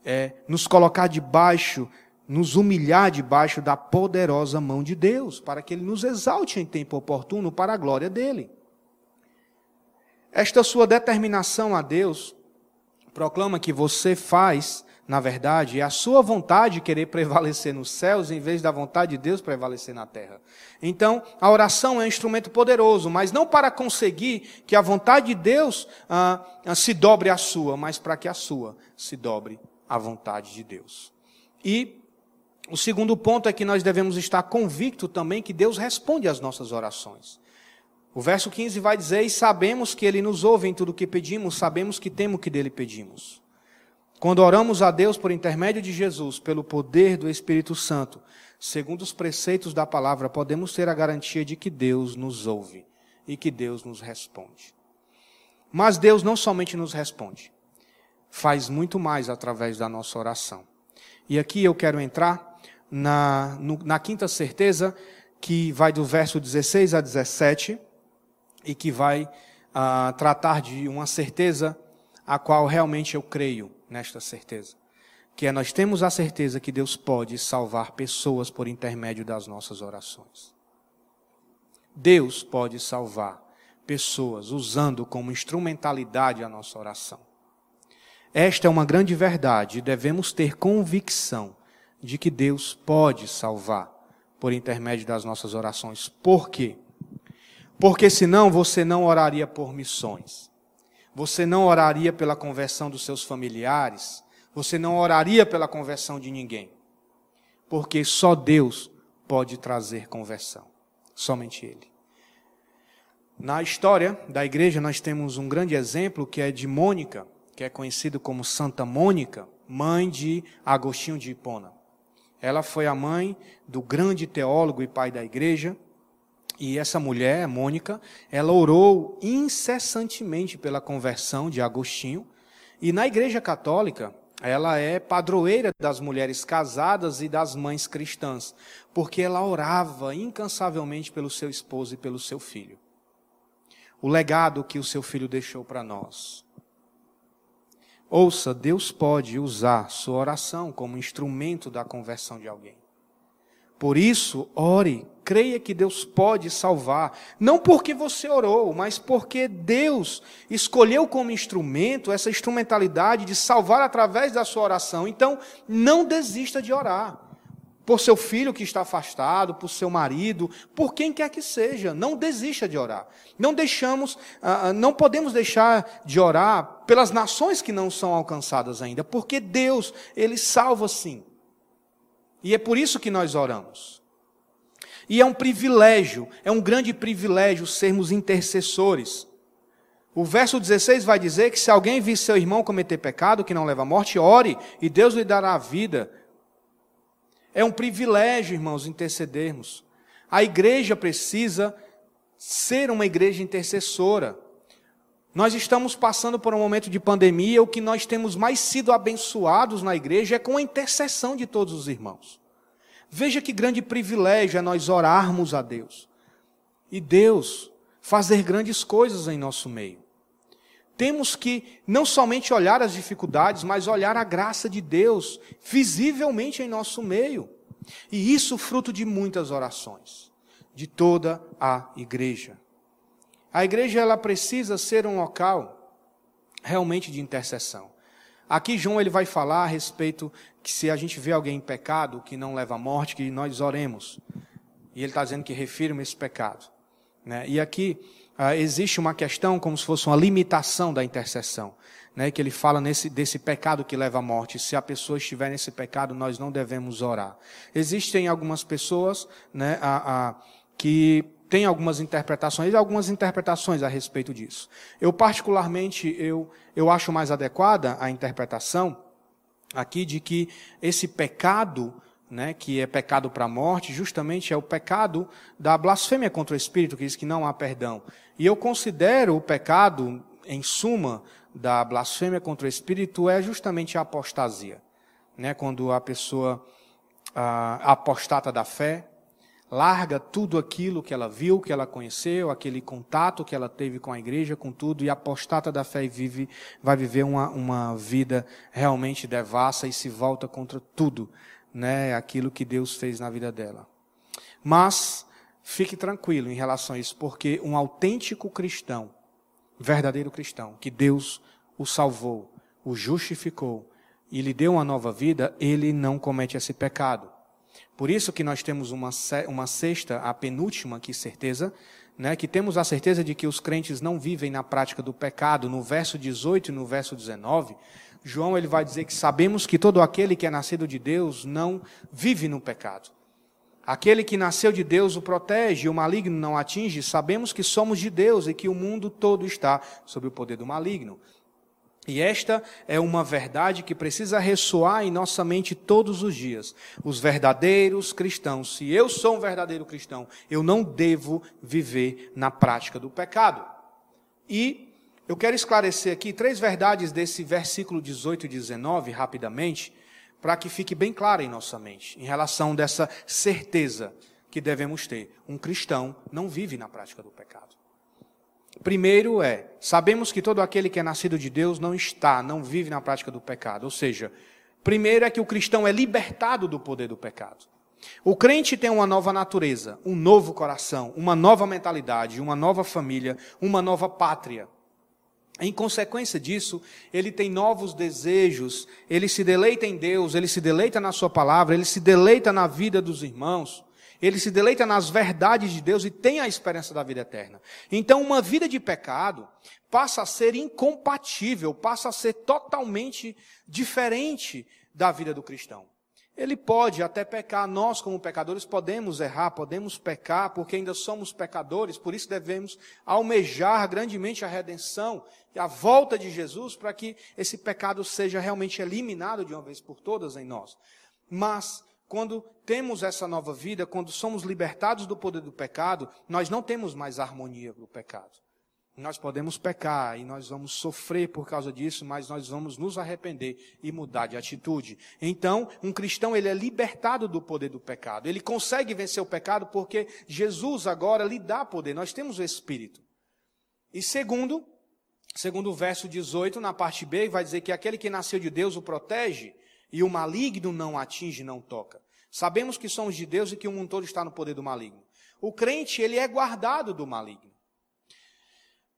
é, nos colocar debaixo nos humilhar debaixo da poderosa mão de Deus, para que Ele nos exalte em tempo oportuno para a glória dele. Esta sua determinação a Deus proclama que você faz, na verdade, é a sua vontade querer prevalecer nos céus em vez da vontade de Deus prevalecer na terra. Então, a oração é um instrumento poderoso, mas não para conseguir que a vontade de Deus ah, ah se dobre à sua, mas para que a sua se dobre à vontade de Deus. E o segundo ponto é que nós devemos estar convictos também que Deus responde às nossas orações. O verso 15 vai dizer: E sabemos que Ele nos ouve em tudo o que pedimos, sabemos que temos o que dele pedimos. Quando oramos a Deus por intermédio de Jesus, pelo poder do Espírito Santo, segundo os preceitos da palavra, podemos ter a garantia de que Deus nos ouve e que Deus nos responde. Mas Deus não somente nos responde, faz muito mais através da nossa oração. E aqui eu quero entrar na, no, na quinta certeza, que vai do verso 16 a 17 e que vai uh, tratar de uma certeza a qual realmente eu creio nesta certeza. Que é nós temos a certeza que Deus pode salvar pessoas por intermédio das nossas orações. Deus pode salvar pessoas usando como instrumentalidade a nossa oração. Esta é uma grande verdade e devemos ter convicção de que Deus pode salvar por intermédio das nossas orações. Por quê? Porque senão você não oraria por missões. Você não oraria pela conversão dos seus familiares. Você não oraria pela conversão de ninguém. Porque só Deus pode trazer conversão. Somente Ele. Na história da igreja, nós temos um grande exemplo que é de Mônica, que é conhecido como Santa Mônica, mãe de Agostinho de Hipona. Ela foi a mãe do grande teólogo e pai da igreja, e essa mulher, Mônica, ela orou incessantemente pela conversão de Agostinho. E na Igreja Católica, ela é padroeira das mulheres casadas e das mães cristãs, porque ela orava incansavelmente pelo seu esposo e pelo seu filho. O legado que o seu filho deixou para nós. Ouça, Deus pode usar sua oração como instrumento da conversão de alguém. Por isso, ore, creia que Deus pode salvar, não porque você orou, mas porque Deus escolheu como instrumento essa instrumentalidade de salvar através da sua oração. Então, não desista de orar. Por seu filho que está afastado, por seu marido, por quem quer que seja, não desista de orar. Não deixamos, ah, ah, não podemos deixar de orar pelas nações que não são alcançadas ainda, porque Deus, ele salva sim. E é por isso que nós oramos. E é um privilégio, é um grande privilégio sermos intercessores. O verso 16 vai dizer que se alguém vir seu irmão cometer pecado que não leva à morte, ore e Deus lhe dará a vida. É um privilégio, irmãos, intercedermos. A igreja precisa ser uma igreja intercessora. Nós estamos passando por um momento de pandemia, o que nós temos mais sido abençoados na igreja é com a intercessão de todos os irmãos. Veja que grande privilégio é nós orarmos a Deus. E Deus fazer grandes coisas em nosso meio. Temos que não somente olhar as dificuldades, mas olhar a graça de Deus visivelmente em nosso meio. E isso fruto de muitas orações, de toda a igreja. A igreja ela precisa ser um local realmente de intercessão. Aqui João ele vai falar a respeito que se a gente vê alguém em pecado que não leva à morte, que nós oremos. E ele está dizendo que refirma esse pecado. Né? E aqui ah, existe uma questão como se fosse uma limitação da intercessão. Né? Que ele fala nesse, desse pecado que leva à morte. Se a pessoa estiver nesse pecado, nós não devemos orar. Existem algumas pessoas né, a, a, que têm algumas interpretações, algumas interpretações a respeito disso. Eu, particularmente, eu, eu acho mais adequada a interpretação aqui de que esse pecado, né, que é pecado para a morte, justamente é o pecado da blasfêmia contra o Espírito, que diz que não há perdão. E eu considero o pecado, em suma, da blasfêmia contra o Espírito é justamente a apostasia. Né, quando a pessoa a, apostata da fé, larga tudo aquilo que ela viu, que ela conheceu, aquele contato que ela teve com a igreja, com tudo, e apostata da fé e vive, vai viver uma, uma vida realmente devassa e se volta contra tudo, né, aquilo que Deus fez na vida dela. Mas, fique tranquilo em relação a isso, porque um autêntico cristão, verdadeiro cristão, que Deus o salvou, o justificou e lhe deu uma nova vida, ele não comete esse pecado. Por isso que nós temos uma, uma sexta, a penúltima aqui, certeza, né, que temos a certeza de que os crentes não vivem na prática do pecado. No verso 18 e no verso 19, João ele vai dizer que sabemos que todo aquele que é nascido de Deus não vive no pecado. Aquele que nasceu de Deus o protege, o maligno não atinge. Sabemos que somos de Deus e que o mundo todo está sob o poder do maligno. E esta é uma verdade que precisa ressoar em nossa mente todos os dias. Os verdadeiros cristãos, se eu sou um verdadeiro cristão, eu não devo viver na prática do pecado. E eu quero esclarecer aqui três verdades desse versículo 18 e 19, rapidamente, para que fique bem claro em nossa mente, em relação dessa certeza que devemos ter. Um cristão não vive na prática do pecado. Primeiro é, sabemos que todo aquele que é nascido de Deus não está, não vive na prática do pecado. Ou seja, primeiro é que o cristão é libertado do poder do pecado. O crente tem uma nova natureza, um novo coração, uma nova mentalidade, uma nova família, uma nova pátria. Em consequência disso, ele tem novos desejos, ele se deleita em Deus, ele se deleita na Sua palavra, ele se deleita na vida dos irmãos. Ele se deleita nas verdades de Deus e tem a esperança da vida eterna. Então, uma vida de pecado passa a ser incompatível, passa a ser totalmente diferente da vida do cristão. Ele pode até pecar, nós como pecadores podemos errar, podemos pecar, porque ainda somos pecadores, por isso devemos almejar grandemente a redenção e a volta de Jesus para que esse pecado seja realmente eliminado de uma vez por todas em nós. Mas quando temos essa nova vida, quando somos libertados do poder do pecado, nós não temos mais harmonia com o pecado. Nós podemos pecar e nós vamos sofrer por causa disso, mas nós vamos nos arrepender e mudar de atitude. Então, um cristão ele é libertado do poder do pecado. Ele consegue vencer o pecado porque Jesus agora lhe dá poder. Nós temos o Espírito. E segundo, segundo o verso 18, na parte B, vai dizer que aquele que nasceu de Deus o protege e o maligno não atinge, não toca. Sabemos que somos de Deus e que o mundo todo está no poder do maligno. O crente, ele é guardado do maligno.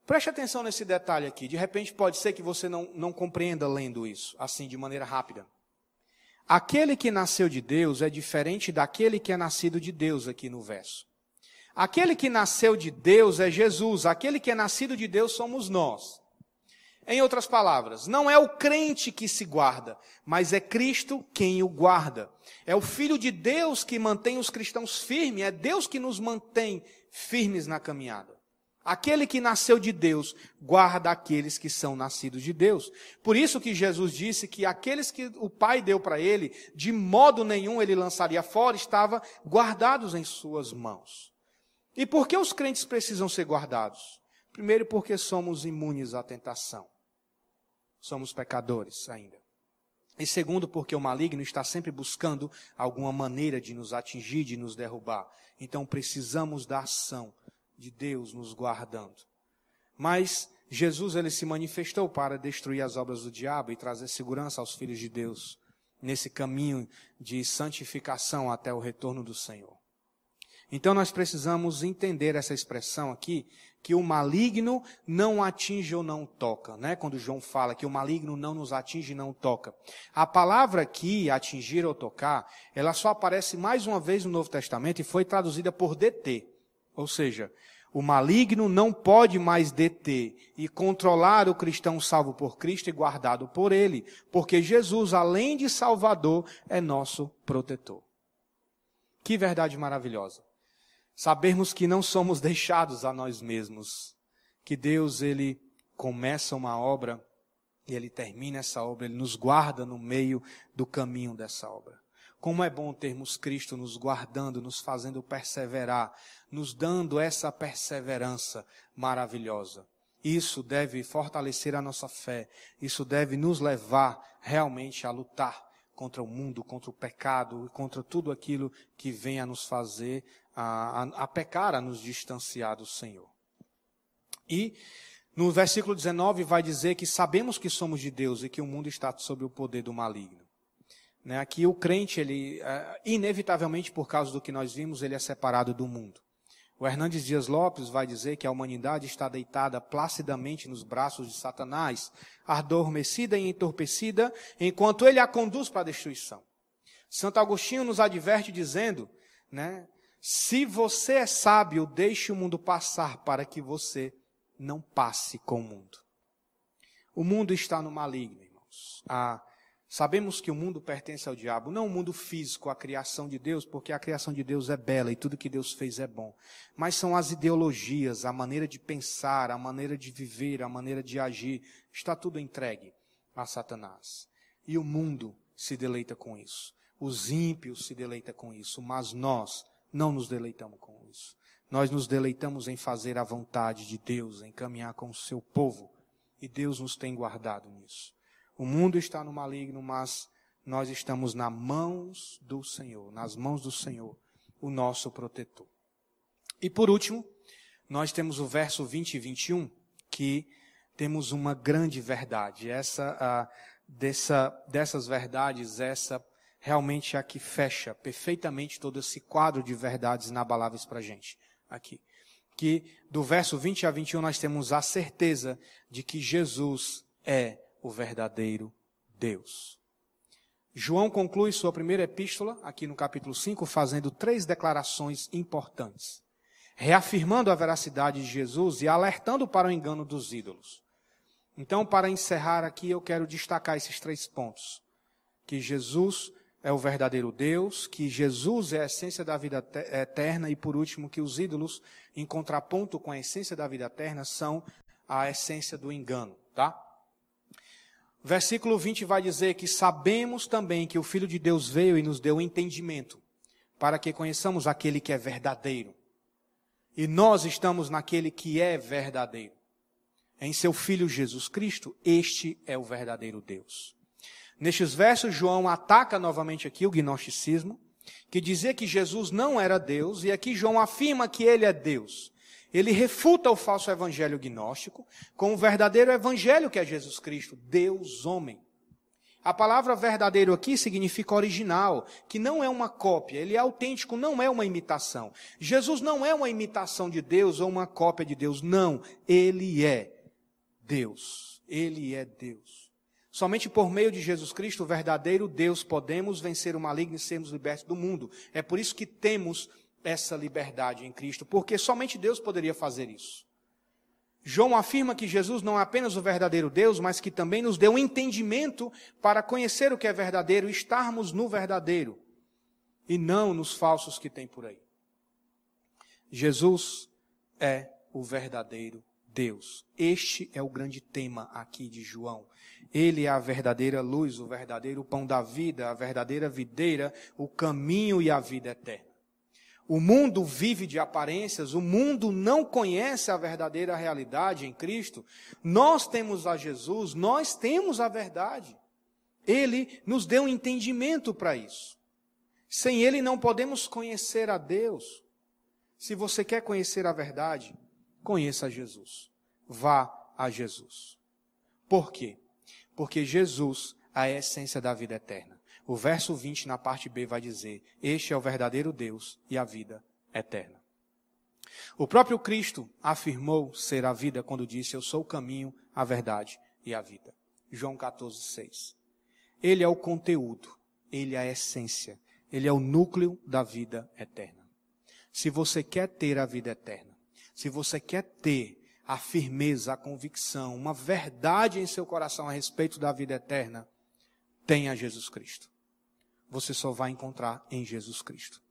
Preste atenção nesse detalhe aqui. De repente pode ser que você não, não compreenda lendo isso, assim, de maneira rápida. Aquele que nasceu de Deus é diferente daquele que é nascido de Deus, aqui no verso. Aquele que nasceu de Deus é Jesus, aquele que é nascido de Deus somos nós. Em outras palavras, não é o crente que se guarda, mas é Cristo quem o guarda. É o Filho de Deus que mantém os cristãos firmes, é Deus que nos mantém firmes na caminhada. Aquele que nasceu de Deus guarda aqueles que são nascidos de Deus. Por isso que Jesus disse que aqueles que o Pai deu para ele, de modo nenhum ele lançaria fora, estavam guardados em suas mãos. E por que os crentes precisam ser guardados? Primeiro, porque somos imunes à tentação somos pecadores ainda. E segundo, porque o maligno está sempre buscando alguma maneira de nos atingir, de nos derrubar. Então precisamos da ação de Deus nos guardando. Mas Jesus ele se manifestou para destruir as obras do diabo e trazer segurança aos filhos de Deus nesse caminho de santificação até o retorno do Senhor. Então nós precisamos entender essa expressão aqui que o maligno não atinge ou não toca, né? Quando João fala que o maligno não nos atinge e não toca. A palavra aqui, atingir ou tocar, ela só aparece mais uma vez no Novo Testamento e foi traduzida por deter. Ou seja, o maligno não pode mais deter e controlar o cristão salvo por Cristo e guardado por ele, porque Jesus, além de Salvador, é nosso protetor. Que verdade maravilhosa. Sabermos que não somos deixados a nós mesmos, que Deus ele começa uma obra e ele termina essa obra, ele nos guarda no meio do caminho dessa obra. Como é bom termos Cristo nos guardando, nos fazendo perseverar, nos dando essa perseverança maravilhosa. Isso deve fortalecer a nossa fé, isso deve nos levar realmente a lutar contra o mundo, contra o pecado, contra tudo aquilo que vem a nos fazer a, a, a pecar, a nos distanciar do Senhor. E no versículo 19 vai dizer que sabemos que somos de Deus e que o mundo está sob o poder do maligno. Né? Aqui o crente, ele, é, inevitavelmente por causa do que nós vimos, ele é separado do mundo. O Hernandes Dias Lopes vai dizer que a humanidade está deitada placidamente nos braços de Satanás, adormecida e entorpecida, enquanto ele a conduz para a destruição. Santo Agostinho nos adverte dizendo, né, se você é sábio, deixe o mundo passar para que você não passe com o mundo. O mundo está no maligno, irmãos. A Sabemos que o mundo pertence ao diabo, não o mundo físico, a criação de Deus, porque a criação de Deus é bela e tudo que Deus fez é bom. Mas são as ideologias, a maneira de pensar, a maneira de viver, a maneira de agir, está tudo entregue a Satanás. E o mundo se deleita com isso. Os ímpios se deleitam com isso, mas nós não nos deleitamos com isso. Nós nos deleitamos em fazer a vontade de Deus, em caminhar com o seu povo. E Deus nos tem guardado nisso. O mundo está no maligno, mas nós estamos nas mãos do Senhor, nas mãos do Senhor, o nosso protetor. E por último, nós temos o verso 20 e 21, que temos uma grande verdade. Essa, a, dessa, dessas verdades, essa realmente é a que fecha perfeitamente todo esse quadro de verdades inabaláveis para a gente aqui. Que do verso 20 a 21 nós temos a certeza de que Jesus é o verdadeiro Deus. João conclui sua primeira epístola, aqui no capítulo 5, fazendo três declarações importantes, reafirmando a veracidade de Jesus e alertando para o engano dos ídolos. Então, para encerrar aqui, eu quero destacar esses três pontos: que Jesus é o verdadeiro Deus, que Jesus é a essência da vida eterna e, por último, que os ídolos, em contraponto com a essência da vida eterna, são a essência do engano, tá? Versículo 20 vai dizer que sabemos também que o Filho de Deus veio e nos deu entendimento, para que conheçamos aquele que é verdadeiro. E nós estamos naquele que é verdadeiro. Em seu Filho Jesus Cristo, este é o verdadeiro Deus. Nestes versos, João ataca novamente aqui o gnosticismo, que dizia que Jesus não era Deus, e aqui João afirma que ele é Deus. Ele refuta o falso evangelho gnóstico com o verdadeiro evangelho que é Jesus Cristo, Deus homem. A palavra verdadeiro aqui significa original, que não é uma cópia, ele é autêntico, não é uma imitação. Jesus não é uma imitação de Deus ou uma cópia de Deus, não, ele é Deus. Ele é Deus. Somente por meio de Jesus Cristo, o verdadeiro Deus, podemos vencer o maligno e sermos libertos do mundo. É por isso que temos essa liberdade em Cristo, porque somente Deus poderia fazer isso. João afirma que Jesus não é apenas o verdadeiro Deus, mas que também nos deu um entendimento para conhecer o que é verdadeiro e estarmos no verdadeiro e não nos falsos que tem por aí. Jesus é o verdadeiro Deus. Este é o grande tema aqui de João. Ele é a verdadeira luz, o verdadeiro pão da vida, a verdadeira videira, o caminho e a vida eterna. O mundo vive de aparências, o mundo não conhece a verdadeira realidade em Cristo. Nós temos a Jesus, nós temos a verdade. Ele nos deu um entendimento para isso. Sem Ele não podemos conhecer a Deus. Se você quer conhecer a verdade, conheça Jesus. Vá a Jesus. Por quê? Porque Jesus é a essência da vida eterna. O verso 20, na parte B, vai dizer: Este é o verdadeiro Deus e a vida eterna. O próprio Cristo afirmou ser a vida quando disse: Eu sou o caminho, a verdade e a vida. João 14, 6. Ele é o conteúdo, ele é a essência, ele é o núcleo da vida eterna. Se você quer ter a vida eterna, se você quer ter a firmeza, a convicção, uma verdade em seu coração a respeito da vida eterna, tenha Jesus Cristo você só vai encontrar em Jesus Cristo.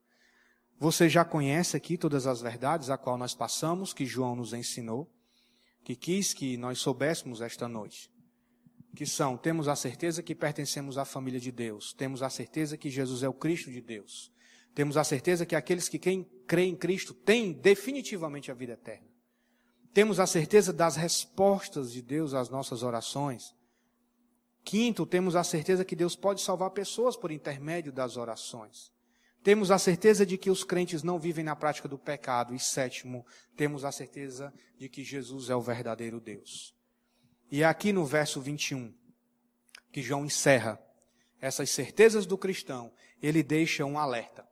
Você já conhece aqui todas as verdades a qual nós passamos, que João nos ensinou, que quis que nós soubéssemos esta noite. Que são, temos a certeza que pertencemos à família de Deus, temos a certeza que Jesus é o Cristo de Deus, temos a certeza que aqueles que quem crê em Cristo têm definitivamente a vida eterna. Temos a certeza das respostas de Deus às nossas orações. Quinto, temos a certeza que Deus pode salvar pessoas por intermédio das orações. Temos a certeza de que os crentes não vivem na prática do pecado. E sétimo, temos a certeza de que Jesus é o verdadeiro Deus. E é aqui no verso 21 que João encerra essas certezas do cristão. Ele deixa um alerta.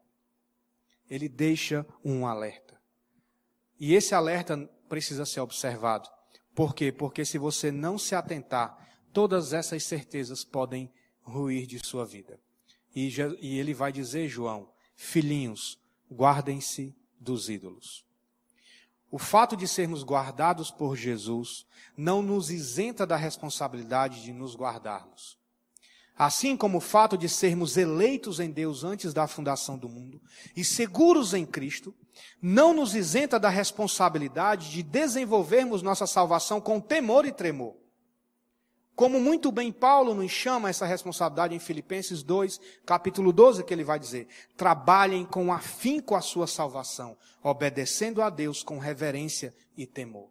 Ele deixa um alerta. E esse alerta precisa ser observado. Por quê? Porque se você não se atentar, todas essas certezas podem ruir de sua vida. E, e ele vai dizer, João, filhinhos, guardem-se dos ídolos. O fato de sermos guardados por Jesus não nos isenta da responsabilidade de nos guardarmos. Assim como o fato de sermos eleitos em Deus antes da fundação do mundo e seguros em Cristo, não nos isenta da responsabilidade de desenvolvermos nossa salvação com temor e tremor. Como muito bem Paulo nos chama essa responsabilidade em Filipenses 2, capítulo 12, que ele vai dizer: trabalhem com afinco a sua salvação, obedecendo a Deus com reverência e temor.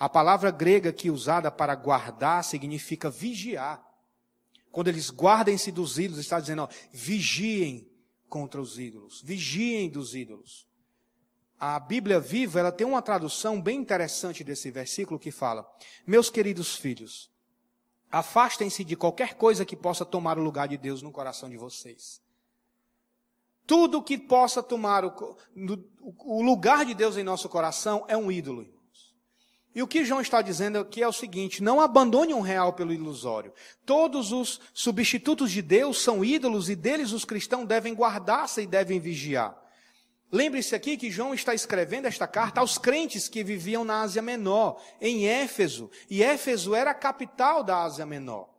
A palavra grega que usada para guardar significa vigiar. Quando eles guardem-se dos ídolos, está dizendo, ó, vigiem contra os ídolos, vigiem dos ídolos. A Bíblia Viva, ela tem uma tradução bem interessante desse versículo que fala: Meus queridos filhos, afastem-se de qualquer coisa que possa tomar o lugar de Deus no coração de vocês. Tudo que possa tomar o, o lugar de Deus em nosso coração é um ídolo. E o que João está dizendo aqui é o seguinte: não abandone um real pelo ilusório. Todos os substitutos de Deus são ídolos e deles os cristãos devem guardar-se e devem vigiar. Lembre-se aqui que João está escrevendo esta carta aos crentes que viviam na Ásia Menor, em Éfeso. E Éfeso era a capital da Ásia Menor.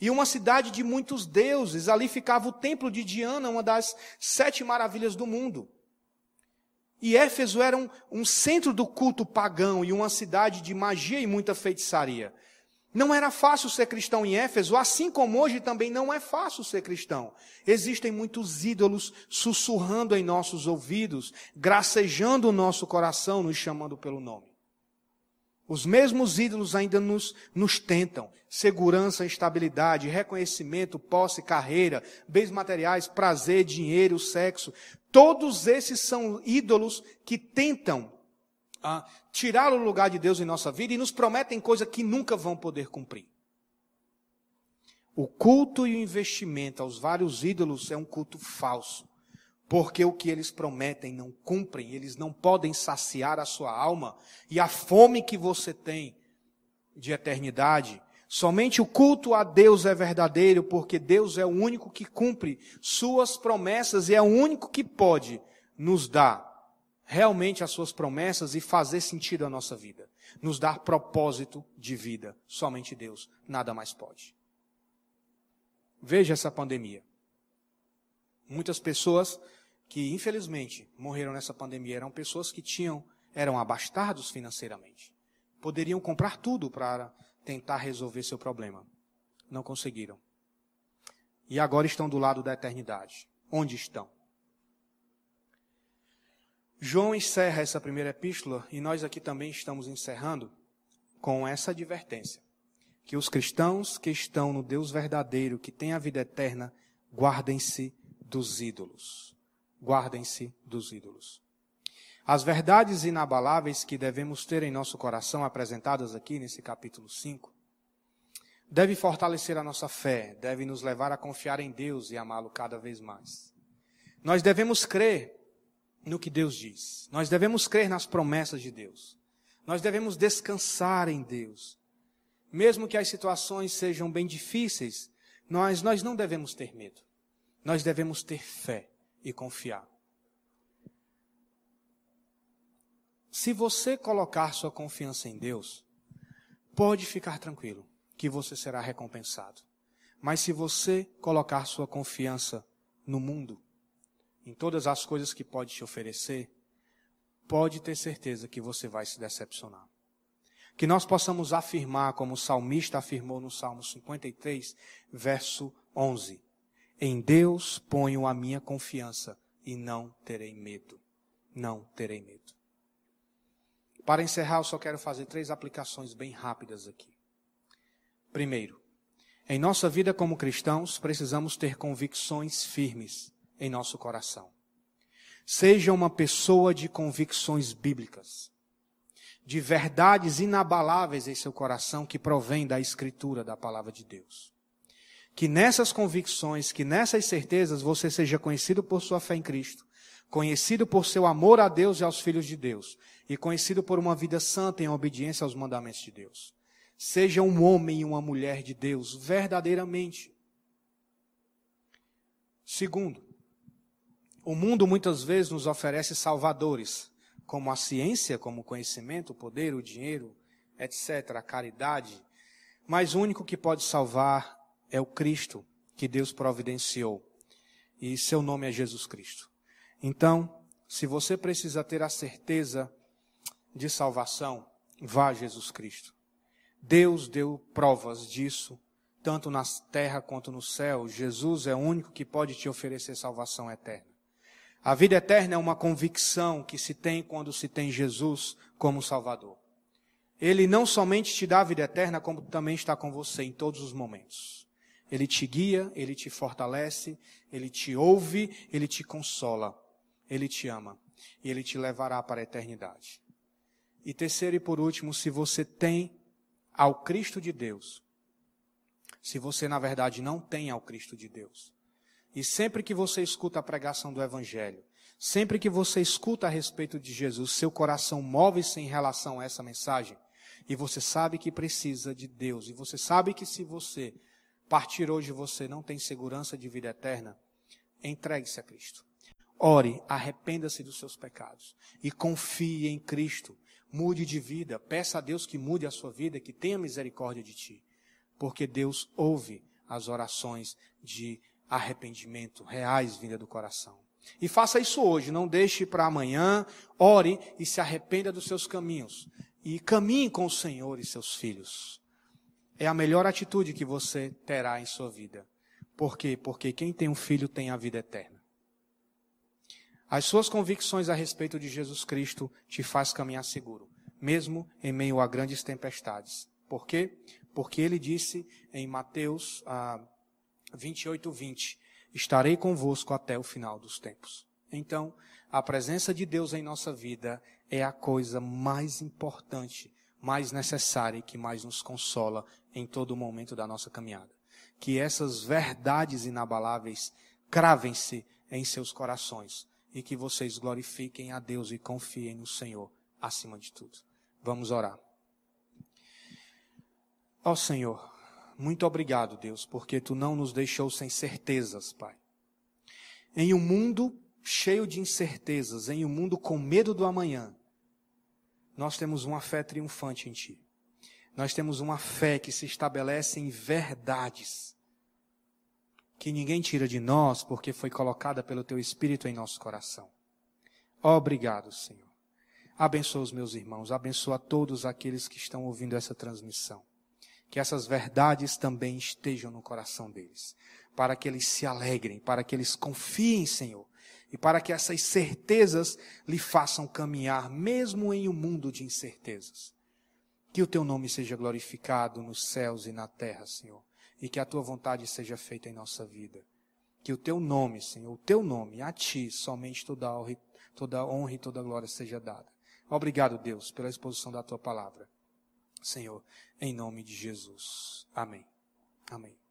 E uma cidade de muitos deuses. Ali ficava o templo de Diana, uma das sete maravilhas do mundo. E Éfeso era um, um centro do culto pagão e uma cidade de magia e muita feitiçaria. Não era fácil ser cristão em Éfeso, assim como hoje também não é fácil ser cristão. Existem muitos ídolos sussurrando em nossos ouvidos, gracejando o nosso coração, nos chamando pelo nome. Os mesmos ídolos ainda nos, nos tentam. Segurança, estabilidade, reconhecimento, posse, carreira, bens materiais, prazer, dinheiro, sexo. Todos esses são ídolos que tentam ah, tirar o lugar de Deus em nossa vida e nos prometem coisas que nunca vão poder cumprir. O culto e o investimento aos vários ídolos é um culto falso, porque o que eles prometem não cumprem, eles não podem saciar a sua alma e a fome que você tem de eternidade Somente o culto a Deus é verdadeiro, porque Deus é o único que cumpre suas promessas e é o único que pode nos dar realmente as suas promessas e fazer sentido a nossa vida. Nos dar propósito de vida. Somente Deus, nada mais pode. Veja essa pandemia. Muitas pessoas que infelizmente morreram nessa pandemia eram pessoas que tinham eram abastados financeiramente. Poderiam comprar tudo para tentar resolver seu problema. Não conseguiram. E agora estão do lado da eternidade. Onde estão? João encerra essa primeira epístola e nós aqui também estamos encerrando com essa advertência: que os cristãos que estão no Deus verdadeiro, que têm a vida eterna, guardem-se dos ídolos. Guardem-se dos ídolos. As verdades inabaláveis que devemos ter em nosso coração, apresentadas aqui nesse capítulo 5, deve fortalecer a nossa fé, deve nos levar a confiar em Deus e amá-lo cada vez mais. Nós devemos crer no que Deus diz. Nós devemos crer nas promessas de Deus. Nós devemos descansar em Deus. Mesmo que as situações sejam bem difíceis, nós, nós não devemos ter medo. Nós devemos ter fé e confiar. Se você colocar sua confiança em Deus, pode ficar tranquilo que você será recompensado. Mas se você colocar sua confiança no mundo, em todas as coisas que pode te oferecer, pode ter certeza que você vai se decepcionar. Que nós possamos afirmar, como o salmista afirmou no Salmo 53, verso 11: Em Deus ponho a minha confiança e não terei medo. Não terei medo. Para encerrar, eu só quero fazer três aplicações bem rápidas aqui. Primeiro, em nossa vida como cristãos, precisamos ter convicções firmes em nosso coração. Seja uma pessoa de convicções bíblicas, de verdades inabaláveis em seu coração que provém da Escritura, da palavra de Deus. Que nessas convicções, que nessas certezas você seja conhecido por sua fé em Cristo, conhecido por seu amor a Deus e aos filhos de Deus, e conhecido por uma vida santa em obediência aos mandamentos de Deus. Seja um homem e uma mulher de Deus, verdadeiramente. Segundo, o mundo muitas vezes nos oferece salvadores, como a ciência, como o conhecimento, o poder, o dinheiro, etc., a caridade. Mas o único que pode salvar é o Cristo que Deus providenciou. E seu nome é Jesus Cristo. Então, se você precisa ter a certeza de salvação, vá a Jesus Cristo. Deus deu provas disso, tanto na terra quanto no céu. Jesus é o único que pode te oferecer salvação eterna. A vida eterna é uma convicção que se tem quando se tem Jesus como Salvador. Ele não somente te dá a vida eterna, como também está com você em todos os momentos. Ele te guia, ele te fortalece, ele te ouve, ele te consola, ele te ama e ele te levará para a eternidade. E terceiro e por último, se você tem ao Cristo de Deus, se você na verdade não tem ao Cristo de Deus, e sempre que você escuta a pregação do Evangelho, sempre que você escuta a respeito de Jesus, seu coração move-se em relação a essa mensagem, e você sabe que precisa de Deus, e você sabe que se você partir hoje você não tem segurança de vida eterna, entregue-se a Cristo. Ore, arrependa-se dos seus pecados e confie em Cristo. Mude de vida, peça a Deus que mude a sua vida, que tenha misericórdia de ti, porque Deus ouve as orações de arrependimento reais vinda do coração. E faça isso hoje, não deixe para amanhã, ore e se arrependa dos seus caminhos. E caminhe com o Senhor e seus filhos. É a melhor atitude que você terá em sua vida. Por quê? Porque quem tem um filho tem a vida eterna. As suas convicções a respeito de Jesus Cristo te faz caminhar seguro, mesmo em meio a grandes tempestades. Por quê? Porque ele disse em Mateus ah, 28, 20: Estarei convosco até o final dos tempos. Então, a presença de Deus em nossa vida é a coisa mais importante, mais necessária e que mais nos consola em todo momento da nossa caminhada. Que essas verdades inabaláveis cravem-se em seus corações e que vocês glorifiquem a Deus e confiem no Senhor acima de tudo. Vamos orar. Ó Senhor, muito obrigado, Deus, porque tu não nos deixou sem certezas, Pai. Em um mundo cheio de incertezas, em um mundo com medo do amanhã, nós temos uma fé triunfante em Ti. Nós temos uma fé que se estabelece em verdades, que ninguém tira de nós, porque foi colocada pelo Teu Espírito em nosso coração. Obrigado, Senhor. Abençoa os meus irmãos, abençoa todos aqueles que estão ouvindo essa transmissão que essas verdades também estejam no coração deles, para que eles se alegrem, para que eles confiem, Senhor, e para que essas certezas lhe façam caminhar, mesmo em um mundo de incertezas. Que o teu nome seja glorificado nos céus e na terra, Senhor, e que a tua vontade seja feita em nossa vida. Que o teu nome, Senhor, o teu nome, a ti somente toda honra, toda honra e toda glória seja dada. Obrigado, Deus, pela exposição da tua palavra. Senhor, em nome de Jesus. Amém. Amém.